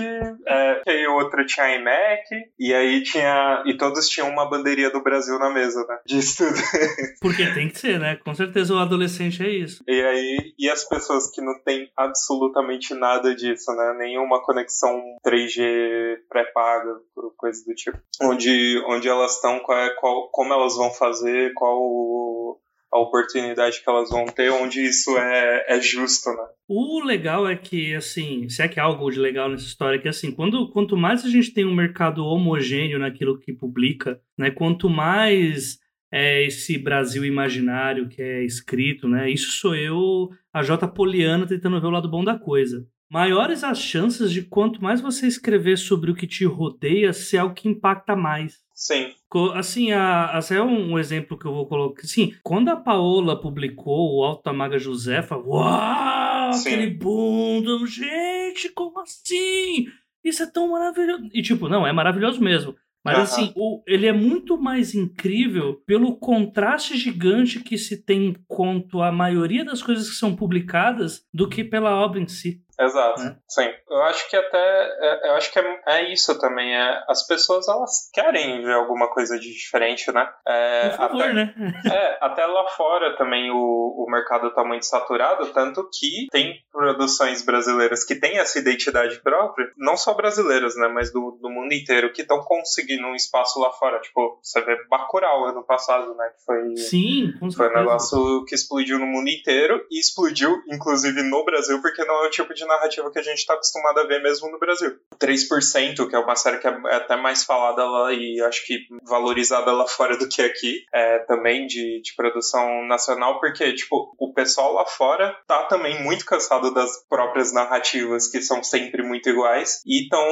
[SPEAKER 2] é, e outro tinha iMac, e aí tinha... E todos tinham uma bandeirinha do Brasil na mesa, né? Disso tudo.
[SPEAKER 1] Porque tem que ser, né? Com certeza o adolescente é isso.
[SPEAKER 2] E aí, e as pessoas que não têm absolutamente nada disso, né? Nenhuma conexão 3G pré-paga, coisa do tipo. Onde, onde elas estão com a é qual, como elas vão fazer, qual a oportunidade que elas vão ter, onde isso é, é justo, né?
[SPEAKER 1] O legal é que, assim, se é que há algo de legal nessa história, é que, assim, quando, quanto mais a gente tem um mercado homogêneo naquilo que publica, né, quanto mais é esse Brasil imaginário que é escrito, né, isso sou eu, a J. Poliana, tentando ver o lado bom da coisa. Maiores as chances de quanto mais você escrever sobre o que te rodeia, ser algo que impacta mais.
[SPEAKER 2] Sim.
[SPEAKER 1] Assim, a, a, é um exemplo que eu vou colocar. Sim, quando a Paola publicou o Alto da Maga Josefa, uau, Sim. aquele boom, gente, como assim? Isso é tão maravilhoso. E tipo, não, é maravilhoso mesmo. Mas uhum. assim, o, ele é muito mais incrível pelo contraste gigante que se tem quanto à maioria das coisas que são publicadas do que pela obra em si.
[SPEAKER 2] Exato, né? sim. Eu acho que até, é, eu acho que é, é, isso também, é, as pessoas elas querem ver alguma coisa de diferente, né?
[SPEAKER 1] É, Por favor,
[SPEAKER 2] até,
[SPEAKER 1] né?
[SPEAKER 2] é, até lá fora também o, o mercado tá muito saturado, tanto que tem produções brasileiras que têm essa identidade própria, não só brasileiras, né, mas do, do mundo inteiro, que estão conseguindo um espaço lá fora, tipo, você vê Bacurau ano passado, né, que foi...
[SPEAKER 1] Sim, com
[SPEAKER 2] Foi um negócio que explodiu no mundo inteiro e explodiu, inclusive, no Brasil, porque não é o tipo de narrativa que a gente está acostumado a ver mesmo no Brasil. 3%, que é uma série que é até mais falada lá e acho que valorizada lá fora do que aqui, é, também de, de produção nacional, porque, tipo, o pessoal lá fora tá também muito cansado das próprias narrativas, que são sempre muito iguais, e estão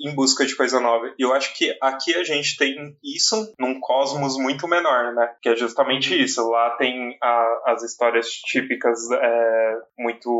[SPEAKER 2] em busca de coisa nova. E eu acho que aqui a gente tem isso num cosmos muito menor, né? Que é justamente isso. Lá tem a, as histórias típicas é, muito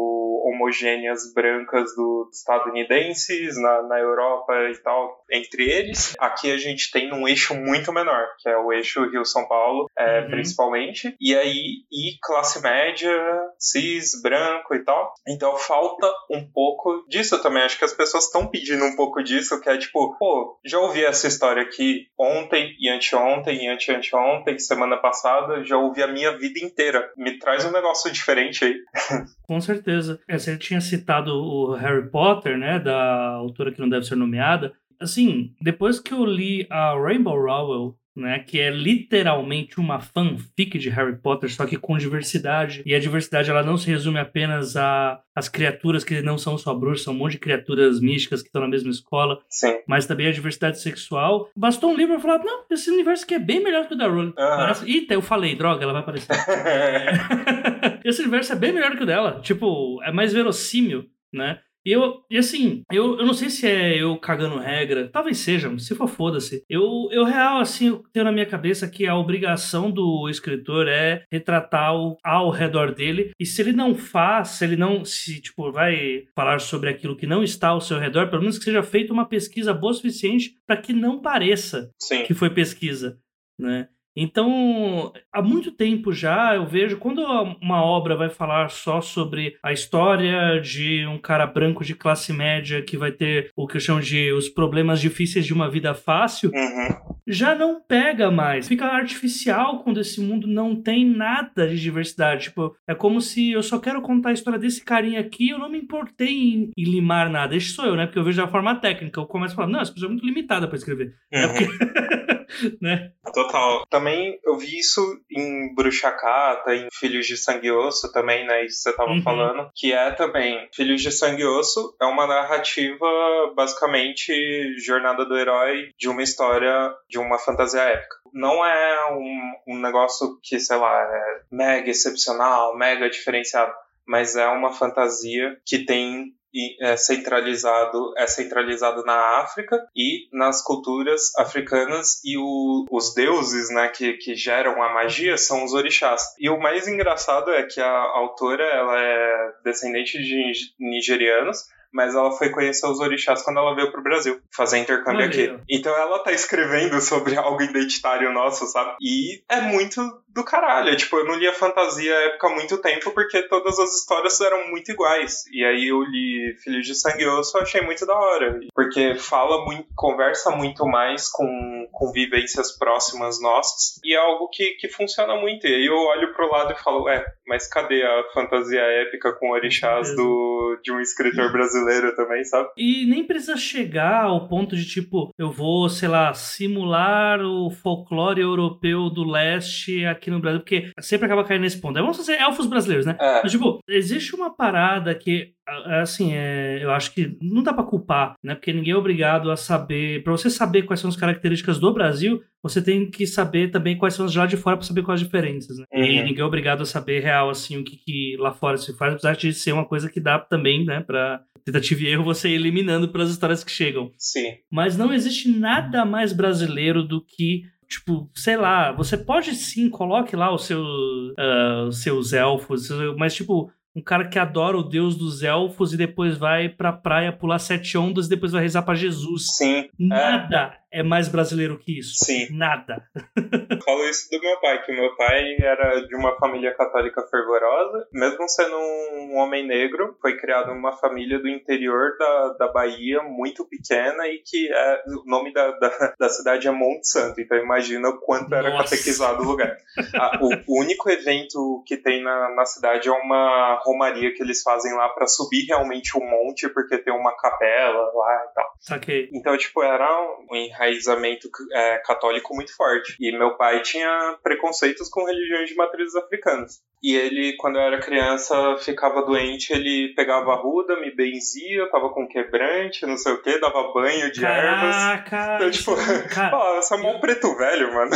[SPEAKER 2] homogêneas brancas dos estadunidenses, na, na Europa e tal, entre eles. Aqui a gente tem um eixo muito menor, que é o eixo Rio-São Paulo, é, uhum. principalmente, e aí e classe média, cis, branco e tal. Então falta um pouco disso também. Acho que as pessoas estão pedindo um pouco disso, que é tipo, pô, já ouvi essa história aqui ontem e anteontem e anteanteontem, semana passada, já ouvi a minha vida inteira. Me traz um negócio diferente aí.
[SPEAKER 1] Com certeza. É, você tinha citado o Harry Potter, né, da autora que não deve ser nomeada. Assim, depois que eu li a Rainbow Rowell, né, que é literalmente uma fanfic de Harry Potter, só que com diversidade. E a diversidade ela não se resume apenas a as criaturas que não são só bruxas, são um monte de criaturas místicas que estão na mesma escola,
[SPEAKER 2] Sim.
[SPEAKER 1] mas também a diversidade sexual. Bastou um livro pra falar, não, esse universo aqui é bem melhor que o da Rowling. Parece... Eita, eu falei, droga, ela vai aparecer. esse universo é bem melhor que o dela. Tipo, é mais verossímil, né? E eu, e assim, eu, eu não sei se é eu cagando regra, talvez seja, se for foda-se. Eu, eu real, assim, eu tenho na minha cabeça que a obrigação do escritor é retratar o ao redor dele. E se ele não faz, se ele não, se, tipo, vai falar sobre aquilo que não está ao seu redor, pelo menos que seja feita uma pesquisa boa o suficiente para que não pareça
[SPEAKER 2] Sim.
[SPEAKER 1] que foi pesquisa, né? Então, há muito tempo já eu vejo quando uma obra vai falar só sobre a história de um cara branco de classe média que vai ter o que eu chamo de os problemas difíceis de uma vida fácil,
[SPEAKER 2] Uhum.
[SPEAKER 1] já não pega mais. Fica artificial quando esse mundo não tem nada de diversidade. Tipo, é como se eu só quero contar a história desse carinha aqui, eu não me importei em, em limar nada. Este sou eu, né? Porque eu vejo da forma técnica. Eu começo a falar, não, essa pessoa é muito limitada para escrever. É
[SPEAKER 2] Uhum.
[SPEAKER 1] porque. né?
[SPEAKER 2] Total. Também eu vi isso em Bruxacata, em Filhos de Sangue e Osso também, né? Isso que você tava
[SPEAKER 1] Uhum.
[SPEAKER 2] falando. Que é também Filhos de Sangue e Osso é uma narrativa, basicamente, jornada do herói de uma história de uma fantasia épica. Não é um, um negócio que, sei lá, é mega excepcional, mega diferenciado. Mas é uma fantasia que tem é centralizado é centralizado na África e nas culturas africanas e o, os deuses né que, que geram a magia são os orixás. E o mais engraçado é que a autora ela é descendente de nigerianos mas ela foi conhecer os orixás quando ela veio pro Brasil fazer intercâmbio aqui. Então ela tá escrevendo sobre algo identitário nosso, sabe? E é muito do caralho. Tipo, eu não lia fantasia época há muito tempo porque todas as histórias eram muito iguais. E aí eu li Filhos de Sangue e Osso eu achei muito da hora. Porque fala muito, conversa muito mais com, com vivências próximas nossas. E é algo que, que funciona muito. E aí eu olho pro lado e falo, é, mas cadê a fantasia épica com orixás do, de um escritor brasileiro também, sabe?
[SPEAKER 1] E nem precisa chegar ao ponto de tipo, eu vou, sei lá, simular o folclore europeu do leste aqui no Brasil, porque sempre acaba caindo nesse ponto. É, Vamos fazer elfos brasileiros, né?
[SPEAKER 2] É.
[SPEAKER 1] Mas, tipo, existe uma parada que, assim, é, eu acho que não dá pra culpar, né? Porque ninguém é obrigado a saber. Pra você saber quais são as características do Brasil, você tem que saber também quais são as de lá de fora pra saber quais as diferenças, né? E
[SPEAKER 2] Uhum.
[SPEAKER 1] ninguém é obrigado a saber real, assim, o que, que lá fora se faz, apesar de ser uma coisa que dá também, né? Pra tentativa e erro você ir eliminando pelas histórias que chegam.
[SPEAKER 2] Sim.
[SPEAKER 1] Mas não existe nada mais brasileiro do que, tipo, sei lá, você pode sim, coloque lá os seus, ah, os seus elfos, mas tipo, um cara que adora o deus dos elfos e depois vai pra praia pular sete ondas e depois vai rezar pra Jesus.
[SPEAKER 2] Sim.
[SPEAKER 1] Nada é mais brasileiro que isso.
[SPEAKER 2] Sim.
[SPEAKER 1] Nada.
[SPEAKER 2] Eu falo isso do meu pai, que o meu pai era de uma família católica fervorosa, mesmo sendo um homem negro, foi criado numa família do interior da, da Bahia, muito pequena, e que é, o nome da, da, da cidade é Monte Santo, então imagina o quanto era
[SPEAKER 1] Nossa.
[SPEAKER 2] catequizado o lugar. Ah, o, o único evento que tem na, na cidade é uma romaria que eles fazem lá para subir realmente o monte, porque tem uma capela lá e tal.
[SPEAKER 1] Saquei.
[SPEAKER 2] Então, tipo, era um enraizamento é, católico muito forte. E meu pai tinha preconceitos com religiões de matrizes africanas. E ele, quando eu era criança, ficava doente, ele pegava a ruda, me benzia, tava com quebrante, não sei o que, dava banho de ervas.
[SPEAKER 1] Caraca!
[SPEAKER 2] Então, tipo,
[SPEAKER 1] Cara,
[SPEAKER 2] Pô, essa mão preto velho, mano.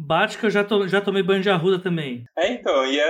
[SPEAKER 1] bate que eu já, to- já tomei banho de arruda também.
[SPEAKER 2] É, então, e é,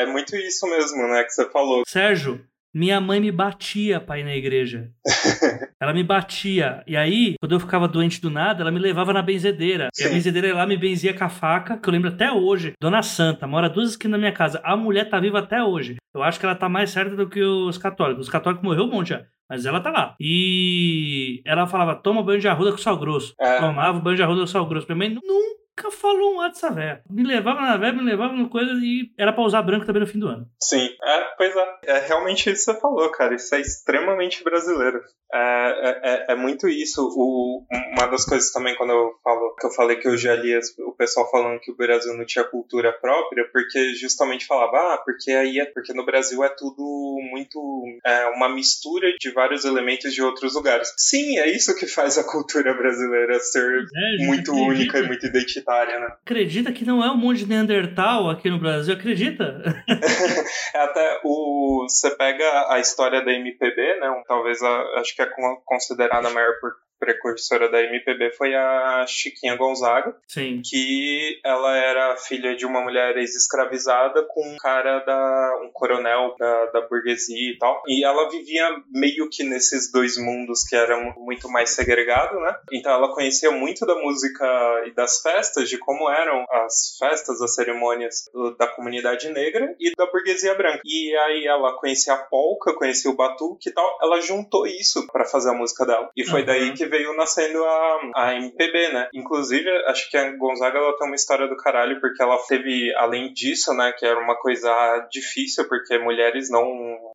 [SPEAKER 2] é, é muito isso mesmo, né, que você falou.
[SPEAKER 1] Sérgio, minha mãe me batia pra ir na igreja. ela me batia. E aí, quando eu ficava doente do nada, ela me levava na benzedeira. E a
[SPEAKER 2] Sim.
[SPEAKER 1] benzedeira lá me benzia com a faca, que eu lembro até hoje. Dona Santa, mora duas esquinas da minha casa. A mulher tá viva até hoje. Eu acho que ela tá mais certa do que os católicos. Os católicos morreu um monte já. Mas ela tá lá. E ela falava: toma banho de arruda com sal grosso.
[SPEAKER 2] É.
[SPEAKER 1] Tomava banho de arruda com sal grosso. Minha mãe nunca nunca falou um A dessa véia. Me levava na véia, me levava no coisa e era pra usar branco também no fim do ano.
[SPEAKER 2] Sim, é, pois é. É realmente isso que você falou, cara. Isso é extremamente brasileiro. É, é, é, é muito isso. O, uma das coisas também, quando eu falo que eu falei que eu já li o pessoal falando que o Brasil não tinha cultura própria, porque justamente falava, ah, porque aí é porque no Brasil é tudo muito é, uma mistura de vários elementos de outros lugares. Sim, é isso que faz a cultura brasileira ser é, muito única e muito identitária, né?
[SPEAKER 1] Acredita que não é um monte de Neandertal aqui no Brasil? Acredita?
[SPEAKER 2] é até o. Você pega a história da MPB, né? Talvez a, acho que é considerada a maior precursora da MPB foi a Chiquinha Gonzaga,
[SPEAKER 1] Sim.
[SPEAKER 2] que ela era filha de uma mulher ex-escravizada com um cara da um coronel da, da burguesia e tal. E ela vivia meio que nesses dois mundos que eram muito mais segregados, né? Então ela conhecia muito da música e das festas, de como eram as festas, as cerimônias da comunidade negra e da burguesia branca. E aí ela conhecia a polca, conhecia o batuque e tal. Ela juntou isso para fazer a música dela. E foi uhum. daí que veio nascendo a, a MPB, né? Inclusive, acho que a Gonzaga ela tem uma história do caralho, porque ela teve, além disso, né, que era uma coisa difícil, porque mulheres não,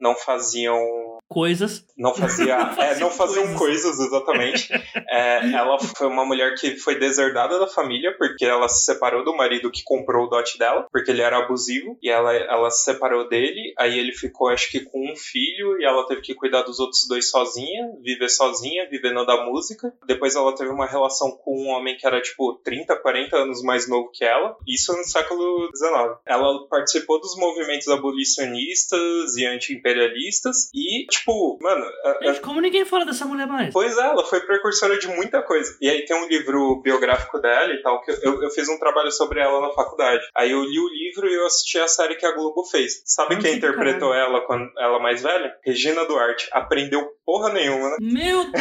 [SPEAKER 2] não faziam
[SPEAKER 1] coisas.
[SPEAKER 2] Não fazia. é, não faziam coisas, coisas exatamente. É, ela foi uma mulher que foi deserdada da família, porque ela se separou do marido que comprou o dote dela, porque ele era abusivo, e ela, ela se separou dele, aí ele ficou, acho que, com um filho, e ela teve que cuidar dos outros dois sozinha, viver sozinha, vivendo da música. Depois ela teve uma relação com um homem que era, tipo, 30, 40 anos mais novo que ela, isso no século XIX. Ela participou dos movimentos abolicionistas e anti-imperialistas, e, tipo, mano.
[SPEAKER 1] Gente, como ninguém fala dessa mulher mais?
[SPEAKER 2] Pois é, ela foi precursora de muita coisa. E aí tem um livro biográfico dela e tal, que eu, eu fiz um trabalho sobre ela na faculdade. Aí eu li o livro e eu assisti a série que a Globo fez. Sabe Não, quem que interpretou caralho. ela quando ela mais velha? Regina Duarte. Aprendeu porra nenhuma, né?
[SPEAKER 1] Meu Deus!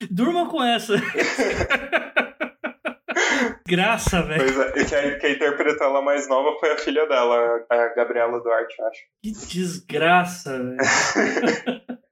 [SPEAKER 1] Durma com essa. Graça, velho.
[SPEAKER 2] Pois é, e quem, quem interpretou ela mais nova foi a filha dela, a Gabriela Duarte, acho.
[SPEAKER 1] Que desgraça, velho.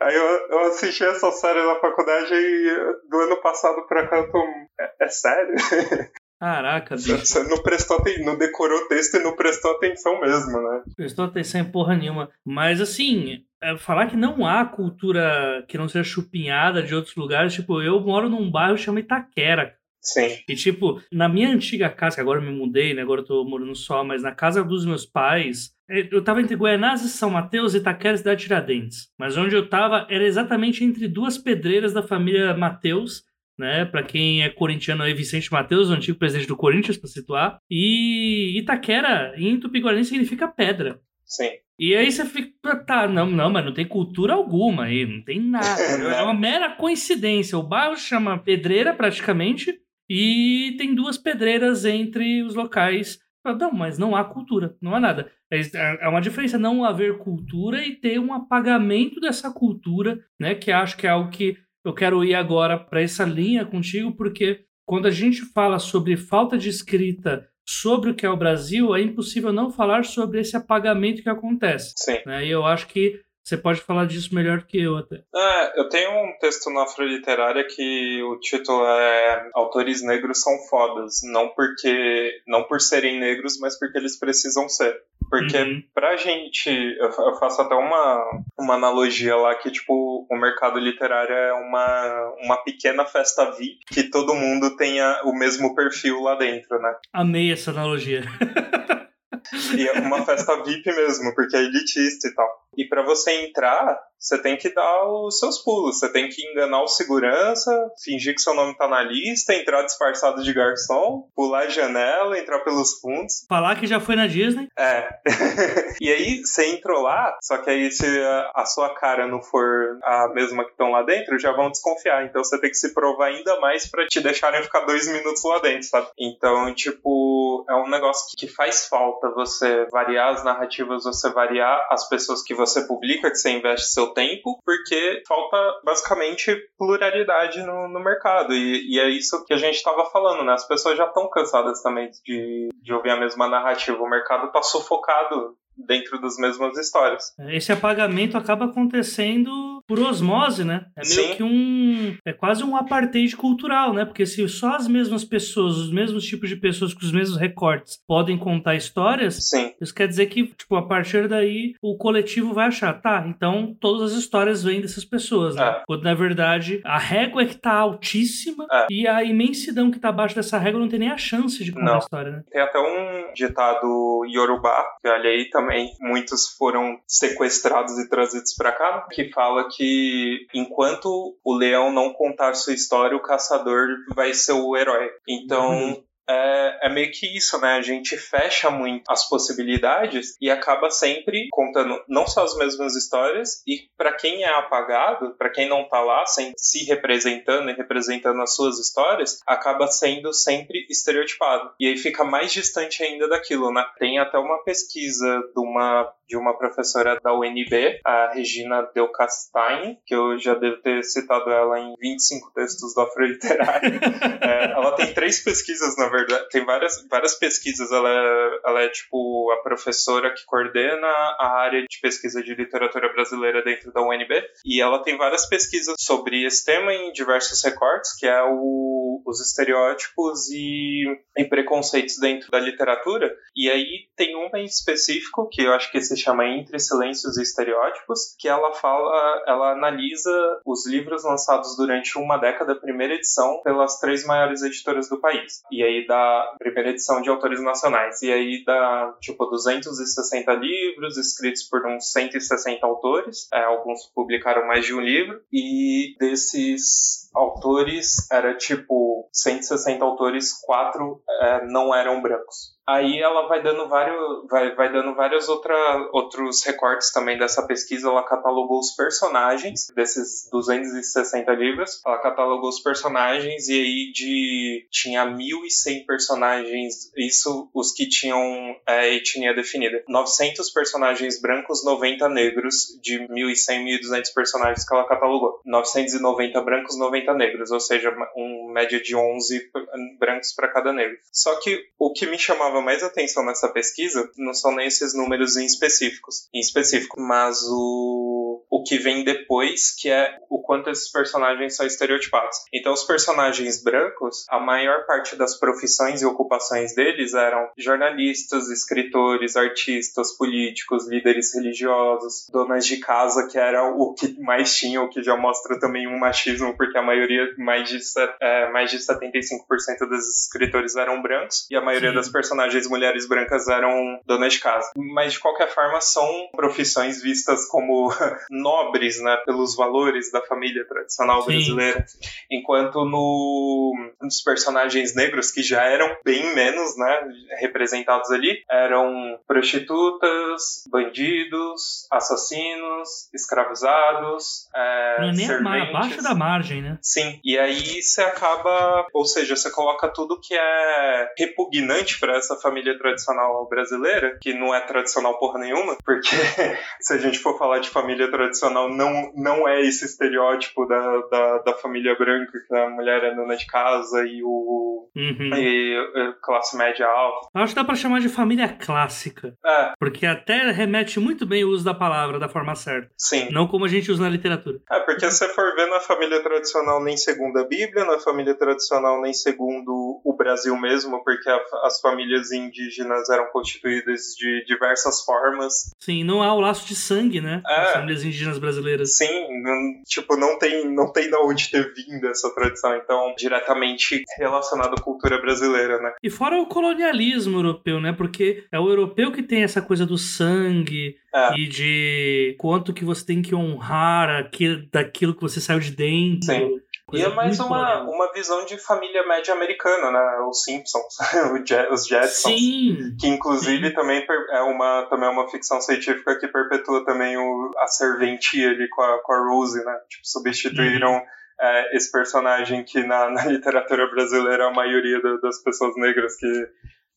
[SPEAKER 2] Aí eu, eu assisti essa série na faculdade e do ano passado pra cá eu tô. É, é sério?
[SPEAKER 1] Caraca,
[SPEAKER 2] bicho. Você não prestou atenção, não decorou o texto e não prestou atenção mesmo, né?
[SPEAKER 1] Prestou atenção em porra nenhuma. Mas assim, é, falar que não há cultura que não seja chupinhada de outros lugares, tipo, eu moro num bairro chamado Itaquera.
[SPEAKER 2] Sim.
[SPEAKER 1] E, tipo, na minha antiga casa, que agora eu me mudei, né? Agora eu tô morando só, mas na casa dos meus pais, é, eu tava entre Guaianazes, São Mateus, Itaquera e Cidade Tiradentes. Mas onde eu tava era exatamente entre duas pedreiras da família Mateus, né? Para quem é corintiano aí, Vicente Mateus, o antigo presidente do Corinthians, para situar. E Itaquera, em Tupi-Guarani, significa pedra.
[SPEAKER 2] Sim.
[SPEAKER 1] E aí você fica, tá, não, não, mas não tem cultura alguma aí, não tem nada. é uma mera coincidência. O bairro chama Pedreira, praticamente, e tem duas pedreiras entre os locais. Não, mas não há cultura, não há nada. É, é uma diferença não haver cultura e ter um apagamento dessa cultura, né? Que acho que é algo que eu quero ir agora para essa linha contigo, porque quando a gente fala sobre falta de escrita sobre o que é o Brasil, é impossível não falar sobre esse apagamento que acontece.
[SPEAKER 2] Sim.
[SPEAKER 1] Né? E eu acho que você pode falar disso melhor que eu até.
[SPEAKER 2] É, eu tenho um texto na Afroliterária que o título é Autores Negros são fodas. Não porque. não por serem negros, mas porque eles precisam ser. Porque uhum. pra gente, eu faço até uma, uma analogia lá que, tipo, o mercado literário é uma, uma pequena festa VIP que todo mundo tenha o mesmo perfil lá dentro, né?
[SPEAKER 1] Amei essa analogia.
[SPEAKER 2] e é uma festa VIP mesmo, porque é elitista e tal. E para você entrar, você tem que dar os seus pulos. Você tem que enganar o segurança, fingir que seu nome tá na lista, entrar disfarçado de garçom, pular a janela, entrar pelos fundos.
[SPEAKER 1] Falar que já foi na Disney.
[SPEAKER 2] É. e aí você entrou lá, só que aí se a sua cara não for a mesma que estão lá dentro, já vão desconfiar. Então você tem que se provar ainda mais para te deixarem ficar dois minutos lá dentro, sabe? Então, tipo, é um negócio que faz falta você variar as narrativas, você variar as pessoas que você você publica, que você investe seu tempo, porque falta basicamente pluralidade no, no mercado. E, e, é isso que a gente estava falando, né? As pessoas já estão cansadas também de, de ouvir a mesma narrativa. O mercado está sufocado dentro das mesmas histórias.
[SPEAKER 1] Esse apagamento acaba acontecendo por osmose, né? É meio Sim. que um. É quase um apartheid cultural, né? Porque se só as mesmas pessoas, os mesmos tipos de pessoas com os mesmos recortes podem contar histórias,
[SPEAKER 2] Sim.
[SPEAKER 1] isso quer dizer que, tipo, a partir daí o coletivo vai achar, tá, então todas as histórias vêm dessas pessoas, né? É. Quando na verdade a régua é que tá altíssima é. e a imensidão que tá abaixo dessa régua não tem nem a chance de contar não. a história, né?
[SPEAKER 2] Tem até um ditado Yorubá, que olha aí também, muitos foram sequestrados e trazidos para cá, que fala que enquanto o leão não contar sua história, o caçador vai ser o herói. Então, é, é, meio que isso, né? A gente fecha muito as possibilidades e acaba sempre contando não só as mesmas histórias e para quem é apagado, para quem não tá lá, sem, se representando e representando as suas histórias, acaba sendo sempre estereotipado. E aí fica mais distante ainda daquilo, né? Tem até uma pesquisa de uma de uma professora da UNB, a Regina Delcastain, que eu já devo ter citado ela em 25 textos do Afroliterário. é, ela tem três pesquisas, na verdade, tem várias, várias pesquisas. Ela é, ela é, tipo, a professora que coordena a área de pesquisa de literatura brasileira dentro da UNB, e ela tem várias pesquisas sobre esse tema em diversos recortes, que é o, os estereótipos e, e preconceitos dentro da literatura. E aí tem uma em específico, que eu acho que se chama Entre Silêncios e Estereótipos, que ela fala, ela analisa os livros lançados durante uma década, primeira edição, pelas três maiores editoras do país. E aí da primeira edição de autores nacionais. E aí dá, tipo, 260 livros escritos por uns 160 autores. É, alguns publicaram mais de um livro. E desses autores, era tipo 160 autores, quatro é, não eram brancos. Aí ela vai dando vários, vai, vai dando vários outra, outros recortes também dessa pesquisa. Ela catalogou os personagens desses 260 livros. Ela catalogou os personagens e aí de tinha 1.100 personagens, isso os que tinham é, etnia definida. 900 personagens brancos, 90 negros, de 1.100, 1.200 personagens que ela catalogou. 990 brancos, 90 negros, ou seja, um média de 11 brancos para cada negro. Só que o que me chamava chamava mais atenção nessa pesquisa não são nem esses números em específicos, em específico, mas o, o que vem depois, que é o quanto esses personagens são estereotipados. Então, os personagens brancos, a maior parte das profissões e ocupações deles eram jornalistas, escritores, artistas, políticos, líderes religiosos, donas de casa, que era o que mais tinha, o que já mostra também um machismo, porque a maioria, mais de, é, mais de 75% dos escritores eram brancos, e a maioria Sim. das personagens personagens mulheres brancas eram donas de casa. Mas de qualquer forma são profissões vistas como nobres, né, pelos valores da família tradicional Sim. brasileira. Enquanto no, nos personagens negros, que já eram bem menos, né, representados ali, eram prostitutas, bandidos, assassinos, escravizados, é,
[SPEAKER 1] Não é nem serventes. abaixo da margem, né?
[SPEAKER 2] Sim. E aí você acaba, ou seja, você coloca tudo que é repugnante para essa família tradicional brasileira, que não é tradicional porra nenhuma, porque se a gente for falar de família tradicional, não, não é esse estereótipo da, da, da família branca, que a mulher é dona de casa e o uhum. e, e classe média alta.
[SPEAKER 1] Eu acho que dá pra chamar de família clássica.
[SPEAKER 2] É.
[SPEAKER 1] Porque até remete muito bem o uso da palavra da forma certa.
[SPEAKER 2] Sim.
[SPEAKER 1] Não como a gente usa na literatura.
[SPEAKER 2] É, porque se você for ver na família tradicional nem segundo a Bíblia, na família tradicional nem segundo o Brasil mesmo, porque a, as famílias famílias indígenas eram constituídas de diversas formas.
[SPEAKER 1] Sim, não há o laço de sangue, né? É, As famílias indígenas brasileiras.
[SPEAKER 2] Sim, não, tipo, não tem, não tem de onde ter vindo essa tradição, então, diretamente relacionado à cultura brasileira, né?
[SPEAKER 1] E fora o colonialismo europeu, né? Porque é o europeu que tem essa coisa do sangue, é. e de quanto que você tem que honrar aquilo, daquilo que você saiu de dentro.
[SPEAKER 2] Sim. E é mais uma, uma visão de família média americana, né? Os Simpsons, os Jetsons.
[SPEAKER 1] Sim.
[SPEAKER 2] Que inclusive Sim. também é uma, também é uma ficção científica que perpetua também o, a serventia ali com a, com a Rose, né? Tipo, substituíram uhum. é, esse personagem que na, na literatura brasileira a maioria das pessoas negras que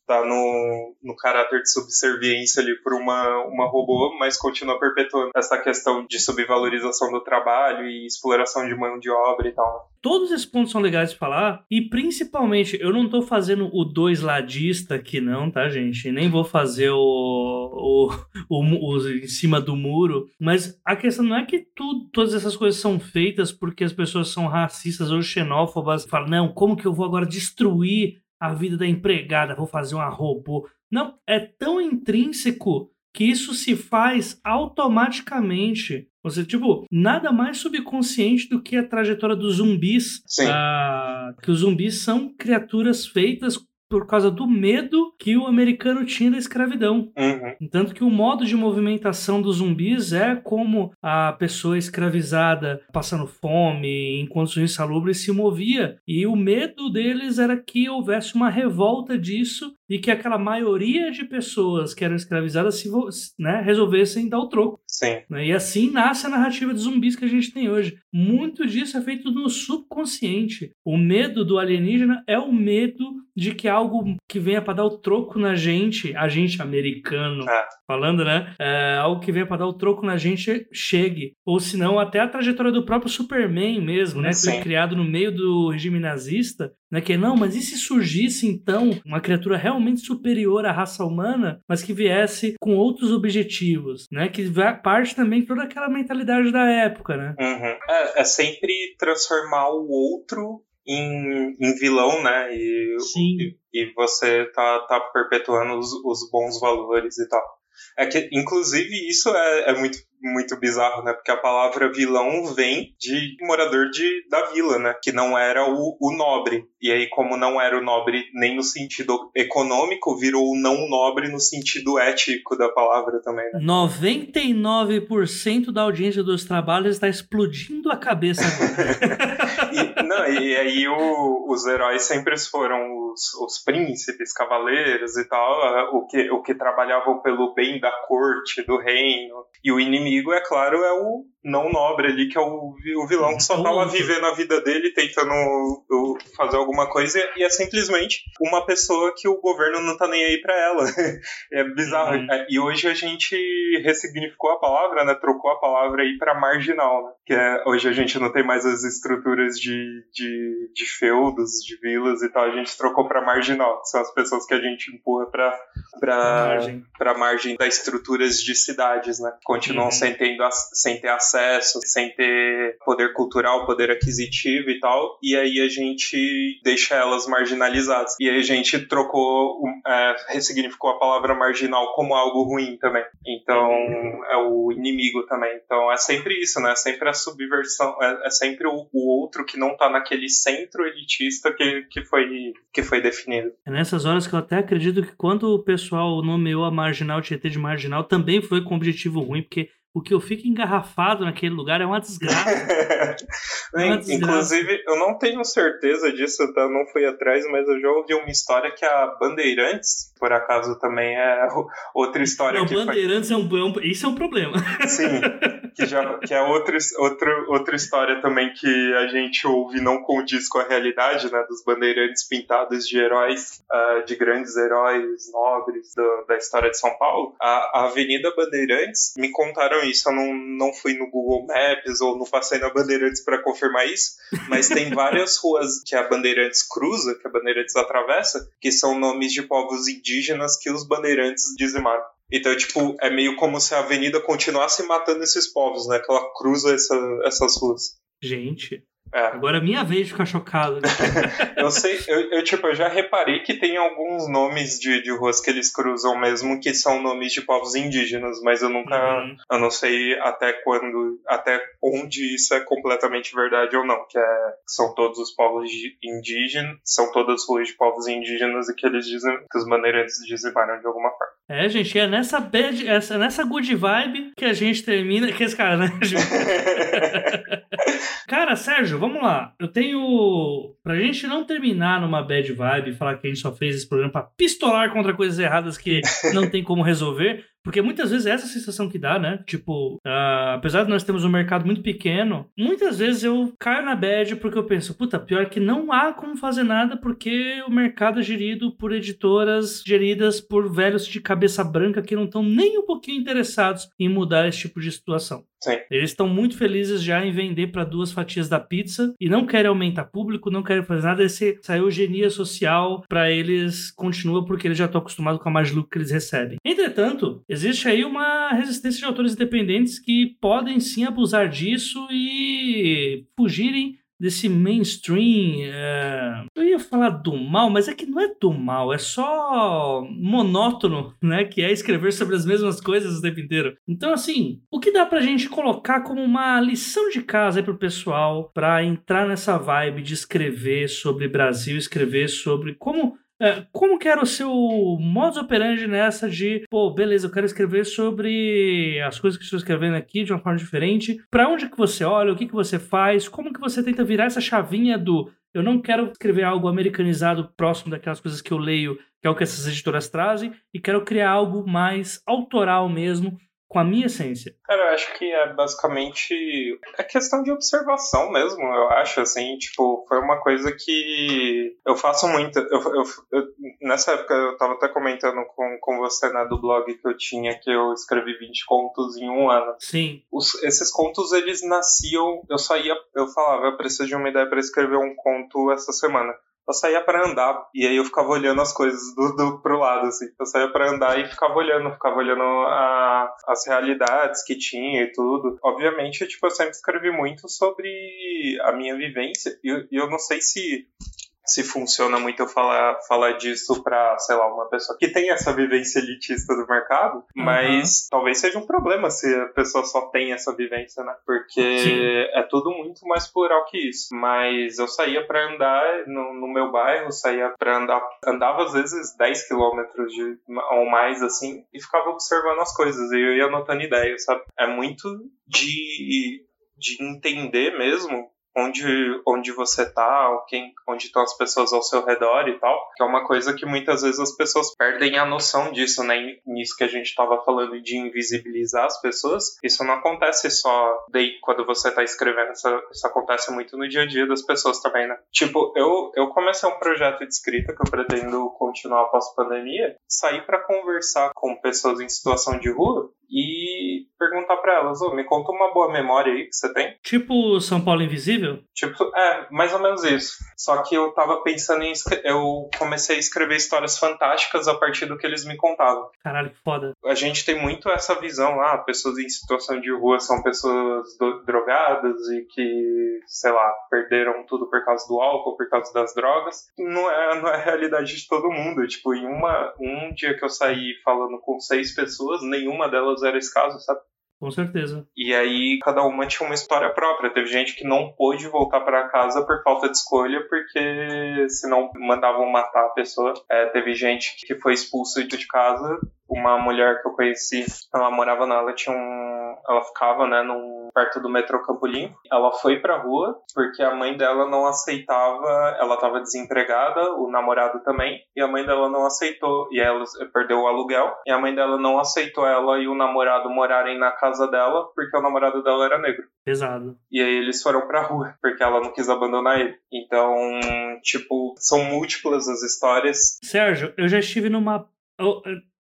[SPEAKER 2] tá no, no caráter de subserviência ali por uma, uma robô, mas continua perpetuando essa questão de subvalorização do trabalho e exploração de mão de obra e tal.
[SPEAKER 1] Todos esses pontos são legais de falar, e principalmente, eu não tô fazendo o dois ladista aqui não, tá, gente? Nem vou fazer o, o, o, o em cima do muro, mas a questão não é que tudo, todas essas coisas são feitas porque as pessoas são racistas ou xenófobas, falam, não, como que eu vou agora destruir a vida da empregada, vou fazer uma robô. Não, é tão intrínseco que isso se faz automaticamente. Você, tipo, nada mais subconsciente do que a trajetória dos zumbis.
[SPEAKER 2] Sim.
[SPEAKER 1] Ah, que os zumbis são criaturas feitas por causa do medo que o americano tinha da escravidão.
[SPEAKER 2] Uhum.
[SPEAKER 1] Tanto que o modo de movimentação dos zumbis é como a pessoa escravizada passando fome, em condições insalubres, se movia. E o medo deles era que houvesse uma revolta disso e que aquela maioria de pessoas que eram escravizadas se, né, resolvessem dar o troco.
[SPEAKER 2] Sim.
[SPEAKER 1] Né? E assim nasce a narrativa de zumbis que a gente tem hoje. Muito disso é feito no subconsciente. O medo do alienígena é o medo de que algo que venha para dar o troco na gente, a gente americano,
[SPEAKER 2] É.
[SPEAKER 1] falando, né? É, algo que venha para dar o troco na gente chegue. Ou se não, até a trajetória do próprio Superman mesmo, né? Que foi
[SPEAKER 2] Sim.
[SPEAKER 1] criado no meio do regime nazista, né? Que não, mas e se surgisse então uma criatura realmente superior à raça humana, mas que viesse com outros objetivos, né? Que parte também de toda aquela mentalidade da época, né?
[SPEAKER 2] Uhum. É, é sempre transformar o outro em, em vilão, né? E, e, e você tá, tá perpetuando os, os bons valores e tal. É que, inclusive, isso é, é muito, muito bizarro, né? Porque a palavra vilão vem de morador de, da vila, né? Que não era o, o nobre. E aí, como não era o nobre nem no sentido econômico, virou o não nobre no sentido ético da palavra também, né?
[SPEAKER 1] 99% da audiência dos trabalhos está explodindo a cabeça.
[SPEAKER 2] E, não, e aí o- os heróis sempre foram os, os príncipes, cavaleiros e tal, o que, o que trabalhavam pelo bem da corte, do reino. E o inimigo, é claro, é o não nobre ali, que é o, o vilão que só tava
[SPEAKER 1] outro.
[SPEAKER 2] vivendo a vida dele, tentando fazer alguma coisa, e é simplesmente uma pessoa que o governo não tá nem aí pra ela. É bizarro.
[SPEAKER 1] Uhum.
[SPEAKER 2] É, E hoje a gente ressignificou a palavra, né? Trocou a palavra aí pra marginal, né? Que é, hoje a gente não tem mais as estruturas de, de, de feudos, de vilas e tal, a gente trocou pra marginal, que são as pessoas que a gente empurra pra, pra,
[SPEAKER 1] Margem.
[SPEAKER 2] pra margem das estruturas de cidades, né? Continuam
[SPEAKER 1] Uhum.
[SPEAKER 2] sem, tendo, sem ter acesso, sem ter poder cultural, poder aquisitivo e tal, e aí a gente deixa elas marginalizadas. E aí a gente trocou, é, ressignificou a palavra marginal como algo ruim também. Então, é o inimigo também. Então, é sempre isso, né? É sempre a subversão, é, é sempre o, o outro que não tá naquele centro elitista que, que, foi, que foi definido.
[SPEAKER 1] É nessas horas que eu até acredito que quando o pessoal nomeou a Marginal Tietê de Marginal, também foi com objetivo ruim, porque o que eu fico engarrafado naquele lugar é uma desgraça. Uma desgraça.
[SPEAKER 2] Inclusive, eu não tenho certeza disso, tá? Não fui atrás, mas eu já ouvi uma história que a Bandeirantes, por acaso, também é outra história
[SPEAKER 1] Não,
[SPEAKER 2] que.
[SPEAKER 1] Bandeirantes é um, é um- Isso é um problema.
[SPEAKER 2] Sim, que, já, que é outra, outra, outra história também que a gente ouve e não condiz com a realidade, né? Dos bandeirantes pintados de heróis, ah, de grandes heróis nobres do- da história de São Paulo. A, a Avenida Bandeirantes, me contaram isso, eu não, não fui no Google Maps ou não passei na Bandeirantes para confirmar isso, mas tem várias ruas que a Bandeirantes cruza, que a Bandeirantes atravessa, que são nomes de povos indígenas que os bandeirantes dizimaram. Então, tipo, é meio como se a avenida continuasse matando esses povos, né? Que ela cruza essa, essas ruas.
[SPEAKER 1] Gente,
[SPEAKER 2] É.
[SPEAKER 1] agora é minha vez de ficar chocado.
[SPEAKER 2] Eu sei, eu, eu, tipo, eu já reparei que tem alguns nomes de, de ruas que eles cruzam mesmo que são nomes de povos indígenas, mas eu nunca.
[SPEAKER 1] Uhum.
[SPEAKER 2] Eu não sei até quando. Até onde isso é completamente verdade ou não. Que é, são todos os povos indígenas, são todas ruas de povos indígenas e que eles dizem que os bandeirantes dizimaram de alguma forma.
[SPEAKER 1] É, gente, é nessa bad, essa, nessa good vibe que a gente termina. Que esse cara, né? Cara, Sérgio, vamos lá. Eu tenho. Pra gente não terminar numa bad vibe e falar que a gente só fez esse programa pra pistolar contra coisas erradas que não tem como resolver. Porque muitas vezes é essa sensação que dá, né? Tipo, uh, apesar de nós termos um mercado muito pequeno, muitas vezes eu caio na bad porque eu penso, puta, pior que não há como fazer nada porque o mercado é gerido por editoras geridas por velhos de cabeça branca que não estão nem um pouquinho interessados em mudar esse tipo de situação.
[SPEAKER 2] Sim.
[SPEAKER 1] Eles estão muito felizes já em vender para duas fatias da pizza e não querem aumentar público, não querem fazer nada. Esse, essa eugenia social para eles continua porque eles já estão acostumados com a mais lucro que eles recebem. Entretanto, existe aí uma resistência de autores independentes que podem sim abusar disso e fugirem desse mainstream. É... Eu ia falar do mal, mas é que não é do mal, é só monótono, né? Que é escrever sobre as mesmas coisas o tempo inteiro. Então, assim, o que dá pra gente colocar como uma lição de casa aí pro pessoal para entrar nessa vibe de escrever sobre Brasil, escrever sobre como como que era o seu modus operandi nessa de, pô, beleza, eu quero escrever sobre as coisas que estou escrevendo aqui de uma forma diferente. Para onde que você olha? O que que você faz? Como que você tenta virar essa chavinha do eu não quero escrever algo americanizado próximo daquelas coisas que eu leio, que é o que essas editoras trazem, e quero criar algo mais autoral mesmo, com a minha essência?
[SPEAKER 2] Cara, eu acho que é basicamente é questão de observação mesmo, eu acho, assim, tipo, foi uma coisa que eu faço muito. Eu, eu, eu, nessa época eu tava até comentando com, com você, né, do blog que eu tinha, que eu escrevi 20 contos em um ano.
[SPEAKER 1] Sim.
[SPEAKER 2] Os, esses contos, eles nasciam, eu só ia, eu falava, eu preciso de uma ideia para escrever um conto essa semana eu saía para andar e aí eu ficava olhando as coisas do, do pro lado assim. Eu saía para andar e ficava olhando, ficava olhando a, as realidades que tinha e tudo. Obviamente, tipo, eu sempre escrevi muito sobre a minha vivência e eu, eu não sei se se funciona muito eu falar, falar disso para, sei lá, uma pessoa que tem essa vivência elitista do mercado, uhum. mas talvez seja um problema se a pessoa só tem essa vivência, né? Porque Sim. é tudo muito mais plural que isso. Mas eu saía para andar no, no, meu bairro, saía para andar, andava às vezes 10 quilômetros ou mais, assim, e ficava observando as coisas, e eu ia anotando ideias, sabe? É muito de, de entender mesmo onde, onde você tá, quem, onde estão as pessoas ao seu redor e tal, que é uma coisa que muitas vezes as pessoas perdem a noção disso, né? Nisso que a gente estava falando de invisibilizar as pessoas, isso não acontece só daí quando você tá escrevendo, isso, isso acontece muito no dia a dia das pessoas também, né? Tipo, eu, eu comecei um projeto de escrita que eu pretendo continuar após pandemia, sair para conversar com pessoas em situação de rua e perguntar para elas, oh, me conta uma boa memória aí que você tem.
[SPEAKER 1] Tipo São Paulo Invisível?
[SPEAKER 2] Tipo, é, mais ou menos isso. Só que eu tava pensando em. Eu comecei a escrever histórias fantásticas a partir do que eles me contavam.
[SPEAKER 1] Caralho, que foda.
[SPEAKER 2] A gente tem muito essa visão lá, pessoas em situação de rua são pessoas drogadas e que, sei lá, perderam tudo por causa do álcool, por causa das drogas. Não é, não é a realidade de todo mundo. Tipo, em uma, um dia que eu saí falando com seis pessoas, nenhuma delas era esse caso, sabe?
[SPEAKER 1] Com certeza.
[SPEAKER 2] E aí cada uma tinha uma história própria. Teve gente que não pôde voltar para casa por falta de escolha, porque senão mandavam matar a pessoa. É, teve gente que foi expulsa de casa. Uma mulher que eu conheci, ela morava na, ela tinha um, ela ficava, né, num perto do metrô Campo Limpo. Ela foi pra rua porque a mãe dela não aceitava, ela estava desempregada, o namorado também, e a mãe dela não aceitou, e ela perdeu o aluguel, e a mãe dela não aceitou ela e o namorado morarem na casa dela porque o namorado dela era negro.
[SPEAKER 1] Pesado.
[SPEAKER 2] E aí eles foram pra rua porque ela não quis abandonar ele. Então, tipo, são múltiplas as histórias.
[SPEAKER 1] Sérgio, eu já estive numa. Eu,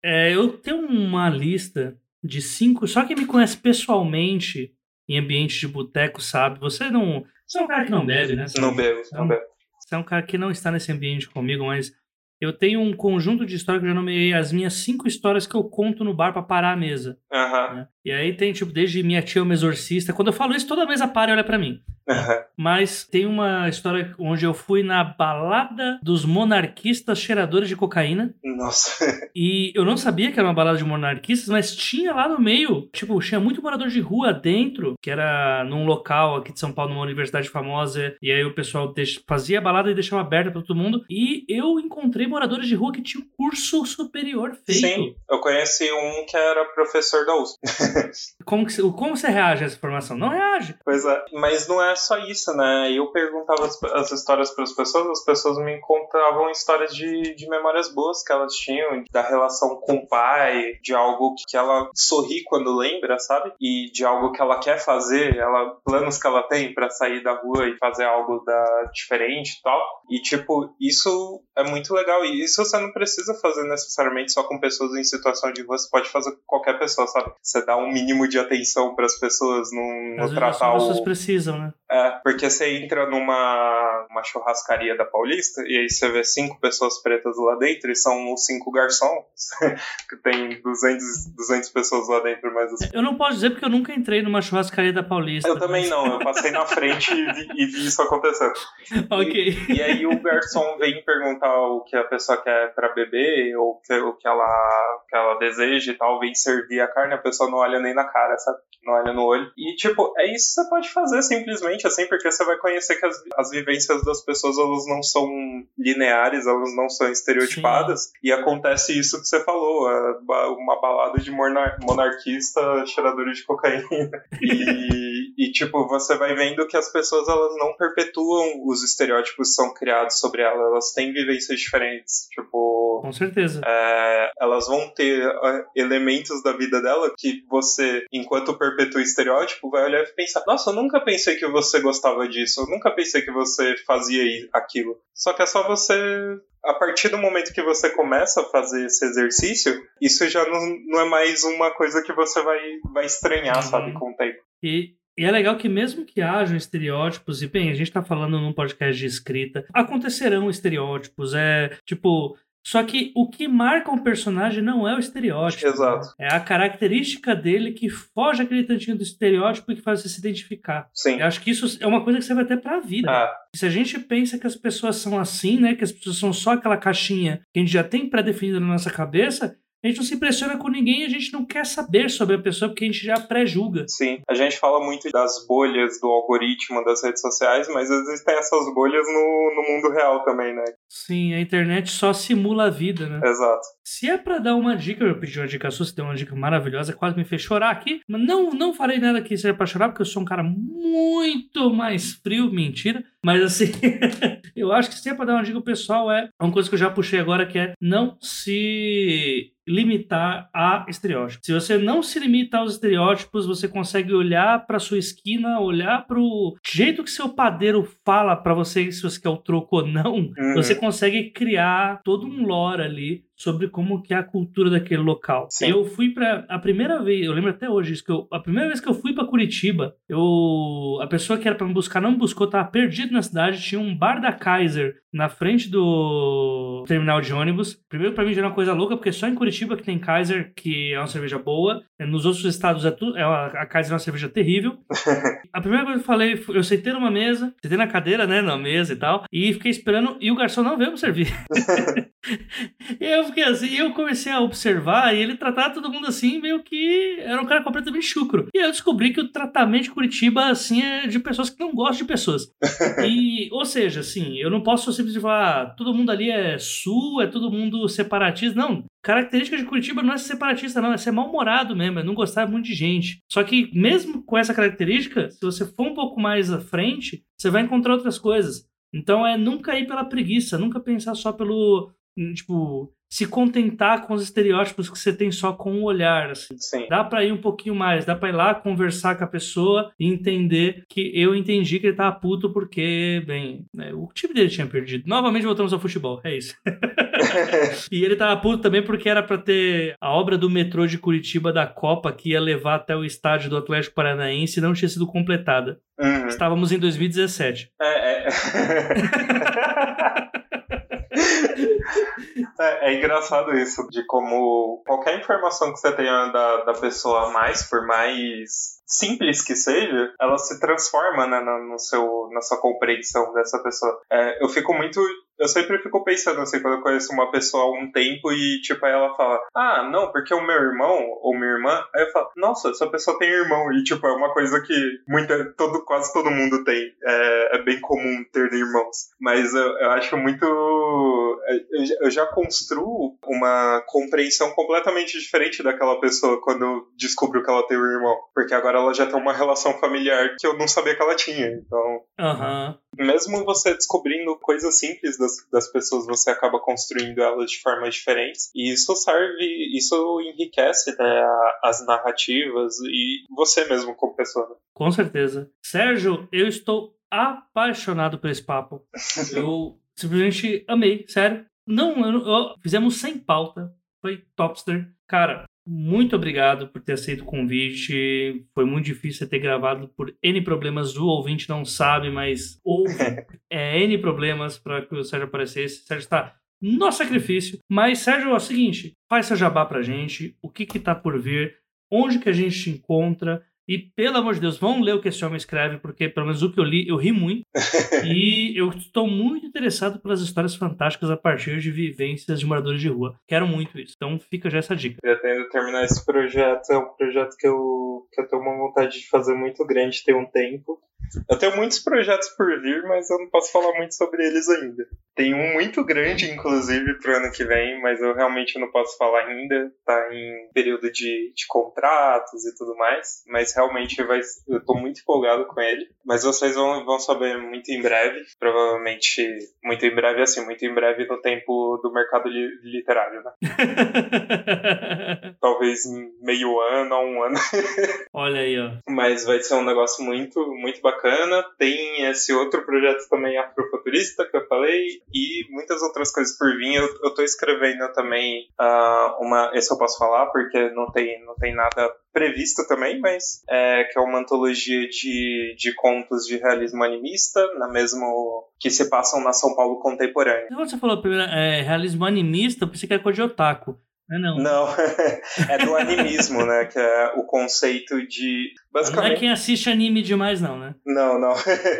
[SPEAKER 1] é, eu tenho uma lista de cinco. Só quem me conhece pessoalmente em ambiente de boteco sabe. Você não. Você é um cara que não bebe, né? Você
[SPEAKER 2] não bebe, não é bebe.
[SPEAKER 1] Você é um cara que não está nesse ambiente comigo, mas eu tenho um conjunto de histórias que eu já nomeei as minhas cinco histórias que eu conto no bar para parar a mesa.
[SPEAKER 2] Uhum.
[SPEAKER 1] Né? E aí tem, tipo, desde minha tia uma exorcista. Quando eu falo isso, toda a mesa para e olha para mim.
[SPEAKER 2] Uhum.
[SPEAKER 1] Mas tem uma história onde eu fui na balada dos monarquistas cheiradores de cocaína.
[SPEAKER 2] Nossa.
[SPEAKER 1] E eu não sabia que era uma balada de monarquistas, mas tinha lá no meio, tipo, tinha muito morador de rua dentro, que era num local aqui de São Paulo, numa universidade famosa. E aí o pessoal fazia a balada e deixava aberta para todo mundo. E eu encontrei moradores de rua que tinham curso superior feito.
[SPEAKER 2] Sim, eu conheci um que era professor da USP.
[SPEAKER 1] como, que, como você reage a essa informação? Não reage.
[SPEAKER 2] Pois é, mas não é só isso, né? Eu perguntava as, as histórias para as pessoas, as pessoas me contavam histórias de, de memórias boas que elas tinham, da relação com o pai, de algo que ela sorri quando lembra, sabe? E de algo que ela quer fazer, ela planos que ela tem para sair da rua e fazer algo da, diferente e tal. E, tipo, isso é muito legal. E isso você não precisa fazer necessariamente só com pessoas em situação de rua, você pode fazer com qualquer pessoa, sabe? Você dá um mínimo de atenção para as pessoas, não, não tratar
[SPEAKER 1] as pessoas precisam, né?
[SPEAKER 2] É, porque você entra numa uma churrascaria da Paulista e aí você vê cinco pessoas pretas lá dentro e são os cinco garçons, que tem 200, 200 pessoas lá dentro, mas... Assim...
[SPEAKER 1] Eu não posso dizer porque eu nunca entrei numa churrascaria da Paulista.
[SPEAKER 2] Eu também não, eu passei na frente e vi, e vi isso acontecendo.
[SPEAKER 1] ok.
[SPEAKER 2] E, e, aí o garçom vem perguntar o que a pessoa quer para beber ou que, o que ela, que ela deseja e tal, vem servir a carne, a pessoa não olha nem na cara, sabe? Não olha no olho. E, tipo, é isso que você pode fazer simplesmente, assim, porque você vai conhecer que as, as vivências das pessoas, elas não são lineares, elas não são estereotipadas. Sim. E acontece isso que você falou, uma balada de monarquista cheirador de cocaína. E, e, tipo, você vai vendo que as pessoas, elas não perpetuam os estereótipos que são criados sobre ela, elas têm vivências diferentes. Tipo.
[SPEAKER 1] Com certeza.
[SPEAKER 2] É, elas vão ter é, elementos da vida dela que você, enquanto perpetua estereótipo, vai olhar e pensar: nossa, eu nunca pensei que você gostava disso, eu nunca pensei que você fazia aquilo. Só que é só você a partir do momento que você começa a fazer esse exercício, isso já não, não é mais uma coisa que você vai, vai estranhar, uhum. sabe, com o tempo.
[SPEAKER 1] E e é legal que mesmo que hajam estereótipos, e bem, a gente tá falando num podcast de escrita, acontecerão estereótipos, é tipo. Só que o que marca um personagem não é o estereótipo.
[SPEAKER 2] Exato.
[SPEAKER 1] É a característica dele que foge aquele tantinho do estereótipo e que faz você se identificar.
[SPEAKER 2] Sim.
[SPEAKER 1] Eu acho que isso é uma coisa que você vai ter pra vida.
[SPEAKER 2] Ah.
[SPEAKER 1] Se a gente pensa que as pessoas são assim, né? Que as pessoas são só aquela caixinha que a gente já tem pré-definida na nossa cabeça, a gente não se impressiona com ninguém e a gente não quer saber sobre a pessoa porque a gente já pré-julga.
[SPEAKER 2] Sim, a gente fala muito das bolhas do algoritmo das redes sociais, mas existem essas bolhas no, no mundo real também, né?
[SPEAKER 1] Sim, a internet só simula a vida, né?
[SPEAKER 2] Exato.
[SPEAKER 1] Se é para dar uma dica, eu pedi uma dica sua, você deu uma dica maravilhosa, quase me fez chorar aqui, mas não, não farei nada que seja para chorar, porque eu sou um cara muito mais frio, mentira. Mas assim, eu acho que se é pra dar uma dica pessoal, é uma coisa que eu já puxei agora, que é não se limitar a estereótipos. Se você não se limita aos estereótipos, você consegue olhar para sua esquina, olhar para o jeito que seu padeiro fala para você se você quer o troco ou não. Uhum. Você consegue criar todo um lore ali sobre como que é a cultura daquele local. Sim. Eu fui para a primeira vez, eu lembro até hoje isso que eu, a primeira vez que eu fui para Curitiba, eu a pessoa que era para me buscar não me buscou, tava perdido na cidade, tinha um bar da Kaiser na frente do terminal de ônibus. Primeiro para mim já era uma coisa louca, porque só em Curitiba que tem Kaiser, que é uma cerveja boa. Nos outros estados é tudo, é uma, a Kaiser é uma cerveja terrível. a primeira coisa que eu falei, eu sentei numa mesa, sentei na cadeira, né, na mesa e tal, e fiquei esperando e o garçom não veio me servir. eu fiquei assim, eu comecei a observar e ele tratava todo mundo assim, meio que era um cara completamente chucro. E aí eu descobri que o tratamento de Curitiba, assim, é de pessoas que não gostam de pessoas. E, ou seja, assim, eu não posso simplesmente falar, ah, todo mundo ali é sul, é todo mundo separatista. Não, característica de Curitiba não é ser separatista, não, é ser mal-humorado mesmo, é não gostar muito de gente. Só que, mesmo com essa característica, se você for um pouco mais à frente, você vai encontrar outras coisas. Então é nunca ir pela preguiça, nunca pensar só pelo. Tipo, se contentar com os estereótipos que você tem só com o olhar. Assim.
[SPEAKER 2] Sim.
[SPEAKER 1] Dá para ir um pouquinho mais, dá para ir lá conversar com a pessoa e entender que eu entendi que ele tava puto porque, bem, né, o time dele tinha perdido. Novamente voltamos ao futebol, é isso. e ele tava puto também porque era para ter a obra do metrô de Curitiba da Copa que ia levar até o estádio do Atlético Paranaense e não tinha sido completada. Uhum. Estávamos em 2017.
[SPEAKER 2] É, é. É, é, engraçado isso, de como qualquer informação que você tenha da, da pessoa mais, por mais simples que seja, ela se transforma né, no seu, na sua compreensão dessa pessoa. É, eu fico muito eu sempre fico pensando assim, quando eu conheço uma pessoa há um tempo e, tipo, aí ela fala, ah, não, porque o meu irmão ou minha irmã, aí eu falo, nossa, essa pessoa tem irmão. E, tipo, é uma coisa que muita, todo, quase todo mundo tem. É, é bem comum ter irmãos. Mas eu, eu acho muito. Eu, já construo uma compreensão completamente diferente daquela pessoa quando eu descubro que ela tem um irmão. Porque agora ela já tem uma relação familiar que eu não sabia que ela tinha. Então.
[SPEAKER 1] Uhum.
[SPEAKER 2] Mesmo você descobrindo coisas simples das, das pessoas, você acaba construindo elas de formas diferentes. E isso serve, isso enriquece né, as narrativas e você mesmo como pessoa. Né?
[SPEAKER 1] Com certeza. Sérgio, eu estou apaixonado por esse papo. Eu simplesmente amei, sério. Não, eu, eu, fizemos sem pauta. Foi topster. Cara, muito obrigado por ter aceito o convite. Foi muito difícil ter gravado por N problemas. O ouvinte não sabe, mas houve é, N problemas para que o Sérgio aparecesse. O Sérgio está no sacrifício. Mas, Sérgio, é o seguinte: faz seu jabá pra gente. O que que tá por vir? Onde que a gente te encontra? E, pelo amor de Deus, vão ler o que esse homem escreve, porque, pelo menos o que eu li, eu ri muito. e eu estou muito interessado pelas histórias fantásticas a partir de vivências de moradores de rua. Quero muito isso. Então, fica já essa dica.
[SPEAKER 2] Pretendo terminar esse projeto. É um projeto que eu, que eu tenho uma vontade de fazer muito grande, ter um tempo. Eu tenho muitos projetos por vir, mas eu não posso falar muito sobre eles ainda. Tem um muito grande, inclusive, pro ano que vem, mas eu realmente não posso falar ainda. Tá em período de, de contratos e tudo mais. Mas realmente vai, eu tô muito empolgado com ele. Mas vocês vão, vão saber muito em breve. Provavelmente, muito em breve, assim, muito em breve no tempo do mercado li, literário, né? Talvez meio ano ou um ano.
[SPEAKER 1] Olha aí, ó.
[SPEAKER 2] Mas vai ser um negócio muito, muito bacana. Tem esse outro projeto também afrofuturista que eu falei e muitas outras coisas por vir. Eu, eu tô escrevendo também uh, uma. Esse eu posso falar porque não tem, não tem nada previsto também, mas é, que é uma antologia de, de contos de realismo animista, na mesmo que se passam na São Paulo contemporânea.
[SPEAKER 1] Quando você falou primeiro é, realismo animista, eu pensei que era coisa de otaku. Não, é não.
[SPEAKER 2] não. é do animismo, né? Que é o conceito de.
[SPEAKER 1] Basicamente... Não é quem assiste anime demais, não, né?
[SPEAKER 2] Não, não.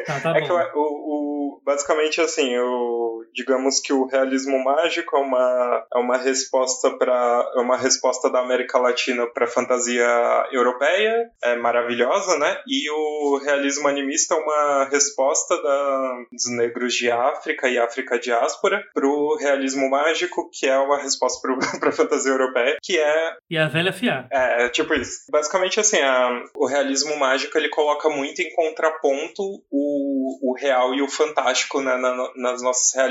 [SPEAKER 2] Tá, tá é bom. que o, o, basicamente assim, o, digamos que o realismo mágico é uma, é uma resposta para é uma resposta da América Latina para a fantasia europeia, é maravilhosa, né? E o realismo animista é uma resposta da, dos negros de África e África diáspora para o realismo mágico, que é uma resposta para a fantasia europeia, que é
[SPEAKER 1] e a velha fiar.
[SPEAKER 2] É, é, tipo isso. Basicamente assim, a, o realismo mágico ele coloca muito em contraponto o, o real e o fantástico né, na, nas nossas realidades.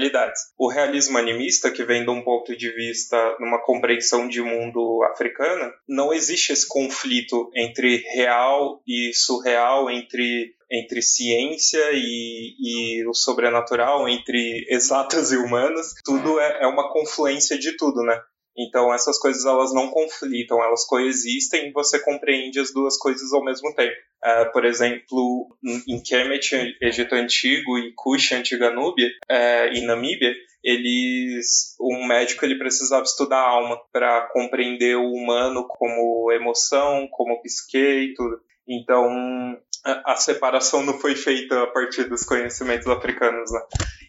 [SPEAKER 2] O realismo animista, que vem de um ponto de vista, numa compreensão de mundo africana, não existe esse conflito entre real e surreal, entre entre ciência e, e, o sobrenatural, entre exatas e humanas, tudo é, é, uma confluência de tudo, né? Então essas coisas elas não conflitam, elas coexistem e você compreende as duas coisas ao mesmo tempo. Uh, por exemplo, em Kemet, Egito Antigo, e Kush, Antiga Núbia, uh, e Namíbia, eles, um médico ele precisava estudar a alma para compreender o humano como emoção, como psique e tudo. Então, a separação não foi feita a partir dos conhecimentos africanos, né?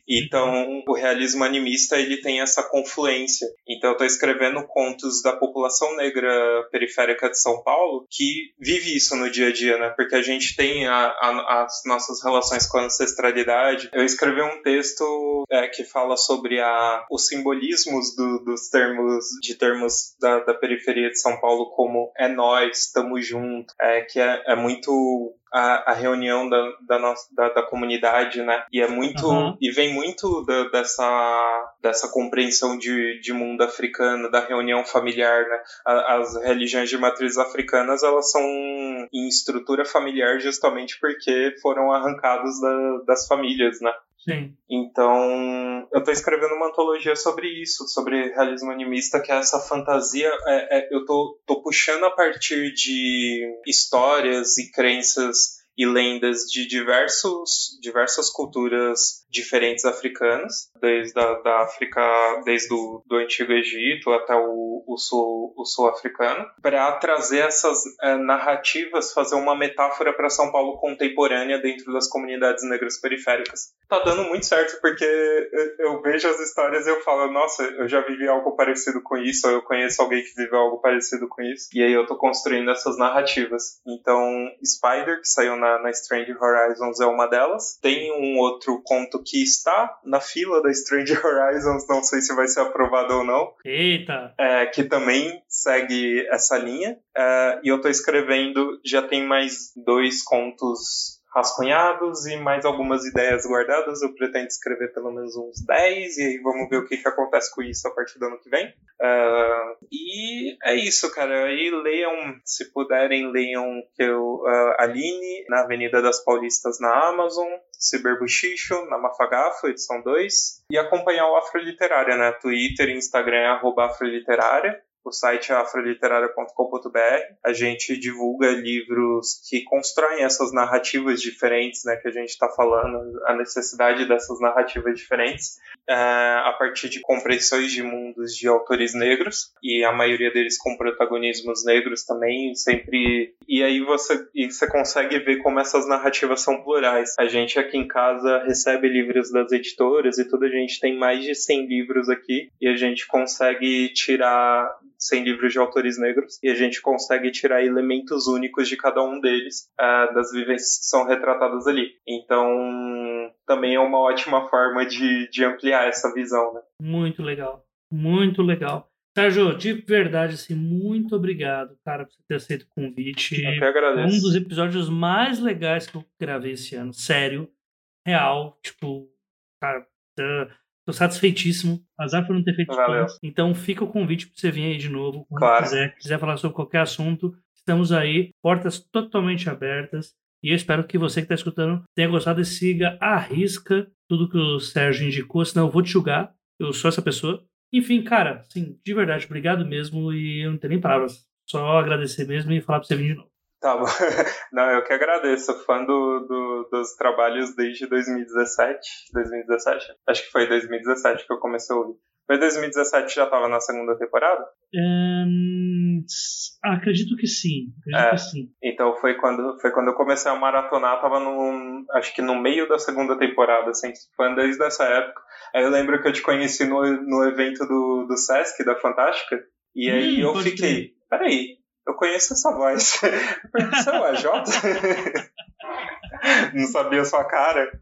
[SPEAKER 2] Então, o realismo animista ele tem essa confluência. Então, eu estou escrevendo contos da população negra periférica de São Paulo que vive isso no dia a dia, né? Porque a gente tem a, a, as nossas relações com a ancestralidade. Eu escrevi um texto é, que fala sobre a, os simbolismos do, dos termos de termos da, da, periferia de São Paulo, como é nós, estamos junto, é, que é, é muito a, a reunião da, da, nossa, da, da, comunidade, né? E é muito. Uhum. E vem muito da, dessa, dessa compreensão de, de mundo africano, da reunião familiar, né? As religiões de matriz africanas, elas são em estrutura familiar justamente porque foram arrancados da, das famílias, né?
[SPEAKER 1] Sim.
[SPEAKER 2] Então, eu estou escrevendo uma antologia sobre isso, sobre realismo animista, que é essa fantasia. É, é, eu tô, tô puxando a partir de histórias e crenças e lendas de diversos, diversas culturas diferentes africanos, desde a, da África, desde o do Antigo Egito até o, o sul, o sul africano, para trazer essas é, narrativas, fazer uma metáfora para São Paulo contemporânea dentro das comunidades negras periféricas. Tá dando muito certo porque eu, eu vejo as histórias e eu falo, nossa, eu já vivi algo parecido com isso, eu conheço alguém que viveu algo parecido com isso, e aí eu tô construindo essas narrativas. Então, Spider, que saiu na, na Strange Horizons, é uma delas. Tem um outro conto que está na fila da Strange Horizons, não sei se vai ser aprovado ou não.
[SPEAKER 1] Eita!
[SPEAKER 2] É, que também segue essa linha. É, e eu tô escrevendo, já tem mais dois contos rascunhados e mais algumas ideias guardadas. Eu pretendo escrever pelo menos uns 10 e aí vamos ver o que, que acontece com isso a partir do ano que vem. Uh, e é isso, cara. Aí leiam, se puderem, leiam que eu, uh, Aline na Avenida das Paulistas na Amazon, Ciberbuchicho na Mafagafo, edição 2, e acompanhar o Afroliterária, né? Twitter e Instagram é Afroliterária. O site afroliterária.com.br. A gente divulga livros que constroem essas narrativas diferentes, né, que a gente está falando, a necessidade dessas narrativas diferentes, é, a partir de compreensões de mundos de autores negros, e a maioria deles com protagonismos negros também, sempre. E aí você, e você consegue ver como essas narrativas são plurais. A gente aqui em casa recebe livros das editoras e tudo, a gente tem mais de 100 livros aqui, e a gente consegue tirar 100 livros de autores negros e a gente consegue tirar elementos únicos de cada um deles uh, das vivências que são retratadas ali. Então, também é uma ótima forma de, de ampliar essa visão. Né?
[SPEAKER 1] Muito legal, muito legal. Sérgio, de verdade, assim, muito obrigado, cara, por ter aceito o convite.
[SPEAKER 2] Eu que agradeço.
[SPEAKER 1] Um dos episódios mais legais que eu gravei esse ano. Sério, real, tipo, cara, Tô satisfeitíssimo. Azar por não ter feito
[SPEAKER 2] Valeu.
[SPEAKER 1] Então fica o convite para você vir aí de novo. Quando
[SPEAKER 2] claro.
[SPEAKER 1] quiser, quiser falar sobre qualquer assunto, estamos aí, portas totalmente abertas. E eu espero que você que está escutando tenha gostado e siga à risca tudo que o Sérgio indicou, senão eu vou te julgar. Eu sou essa pessoa. Enfim, cara, sim, de verdade, obrigado mesmo. E eu não tenho nem palavras. Só agradecer mesmo e falar para você vir de novo.
[SPEAKER 2] Tá bom. Não, eu que agradeço. Fã do, do, dos trabalhos desde 2017. 2017? Acho que foi 2017 que eu comecei a ouvir. Foi 2017 já estava na segunda temporada?
[SPEAKER 1] Um, acredito que sim. Acredito
[SPEAKER 2] é,
[SPEAKER 1] que sim.
[SPEAKER 2] Então foi quando, foi quando eu comecei a maratonar, tava no, acho que no meio da segunda temporada, assim, fã desde essa época. Aí eu lembro que eu te conheci no, no evento do, do Sesc, da Fantástica, e aí hum, eu fiquei, peraí, eu conheço essa voz. Você é o AJ? Não sabia sua cara.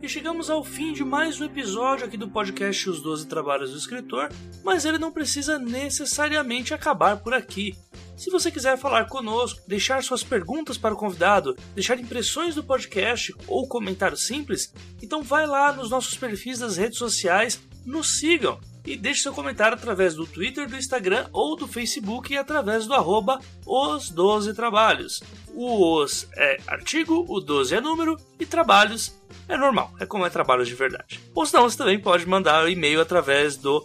[SPEAKER 1] E chegamos ao fim de mais um episódio aqui do podcast Os Doze Trabalhos do Escritor, mas ele não precisa necessariamente acabar por aqui. Se você quiser falar conosco, deixar suas perguntas para o convidado, deixar impressões do podcast ou comentário simples, então vai lá nos nossos perfis das redes sociais, nos sigam e deixe seu comentário através do Twitter, do Instagram ou do Facebook e através do arroba os 12 trabalhos. O os é artigo, o 12 é número e trabalhos é normal, é como é trabalho de verdade. Ou senão você também pode mandar o um e-mail através do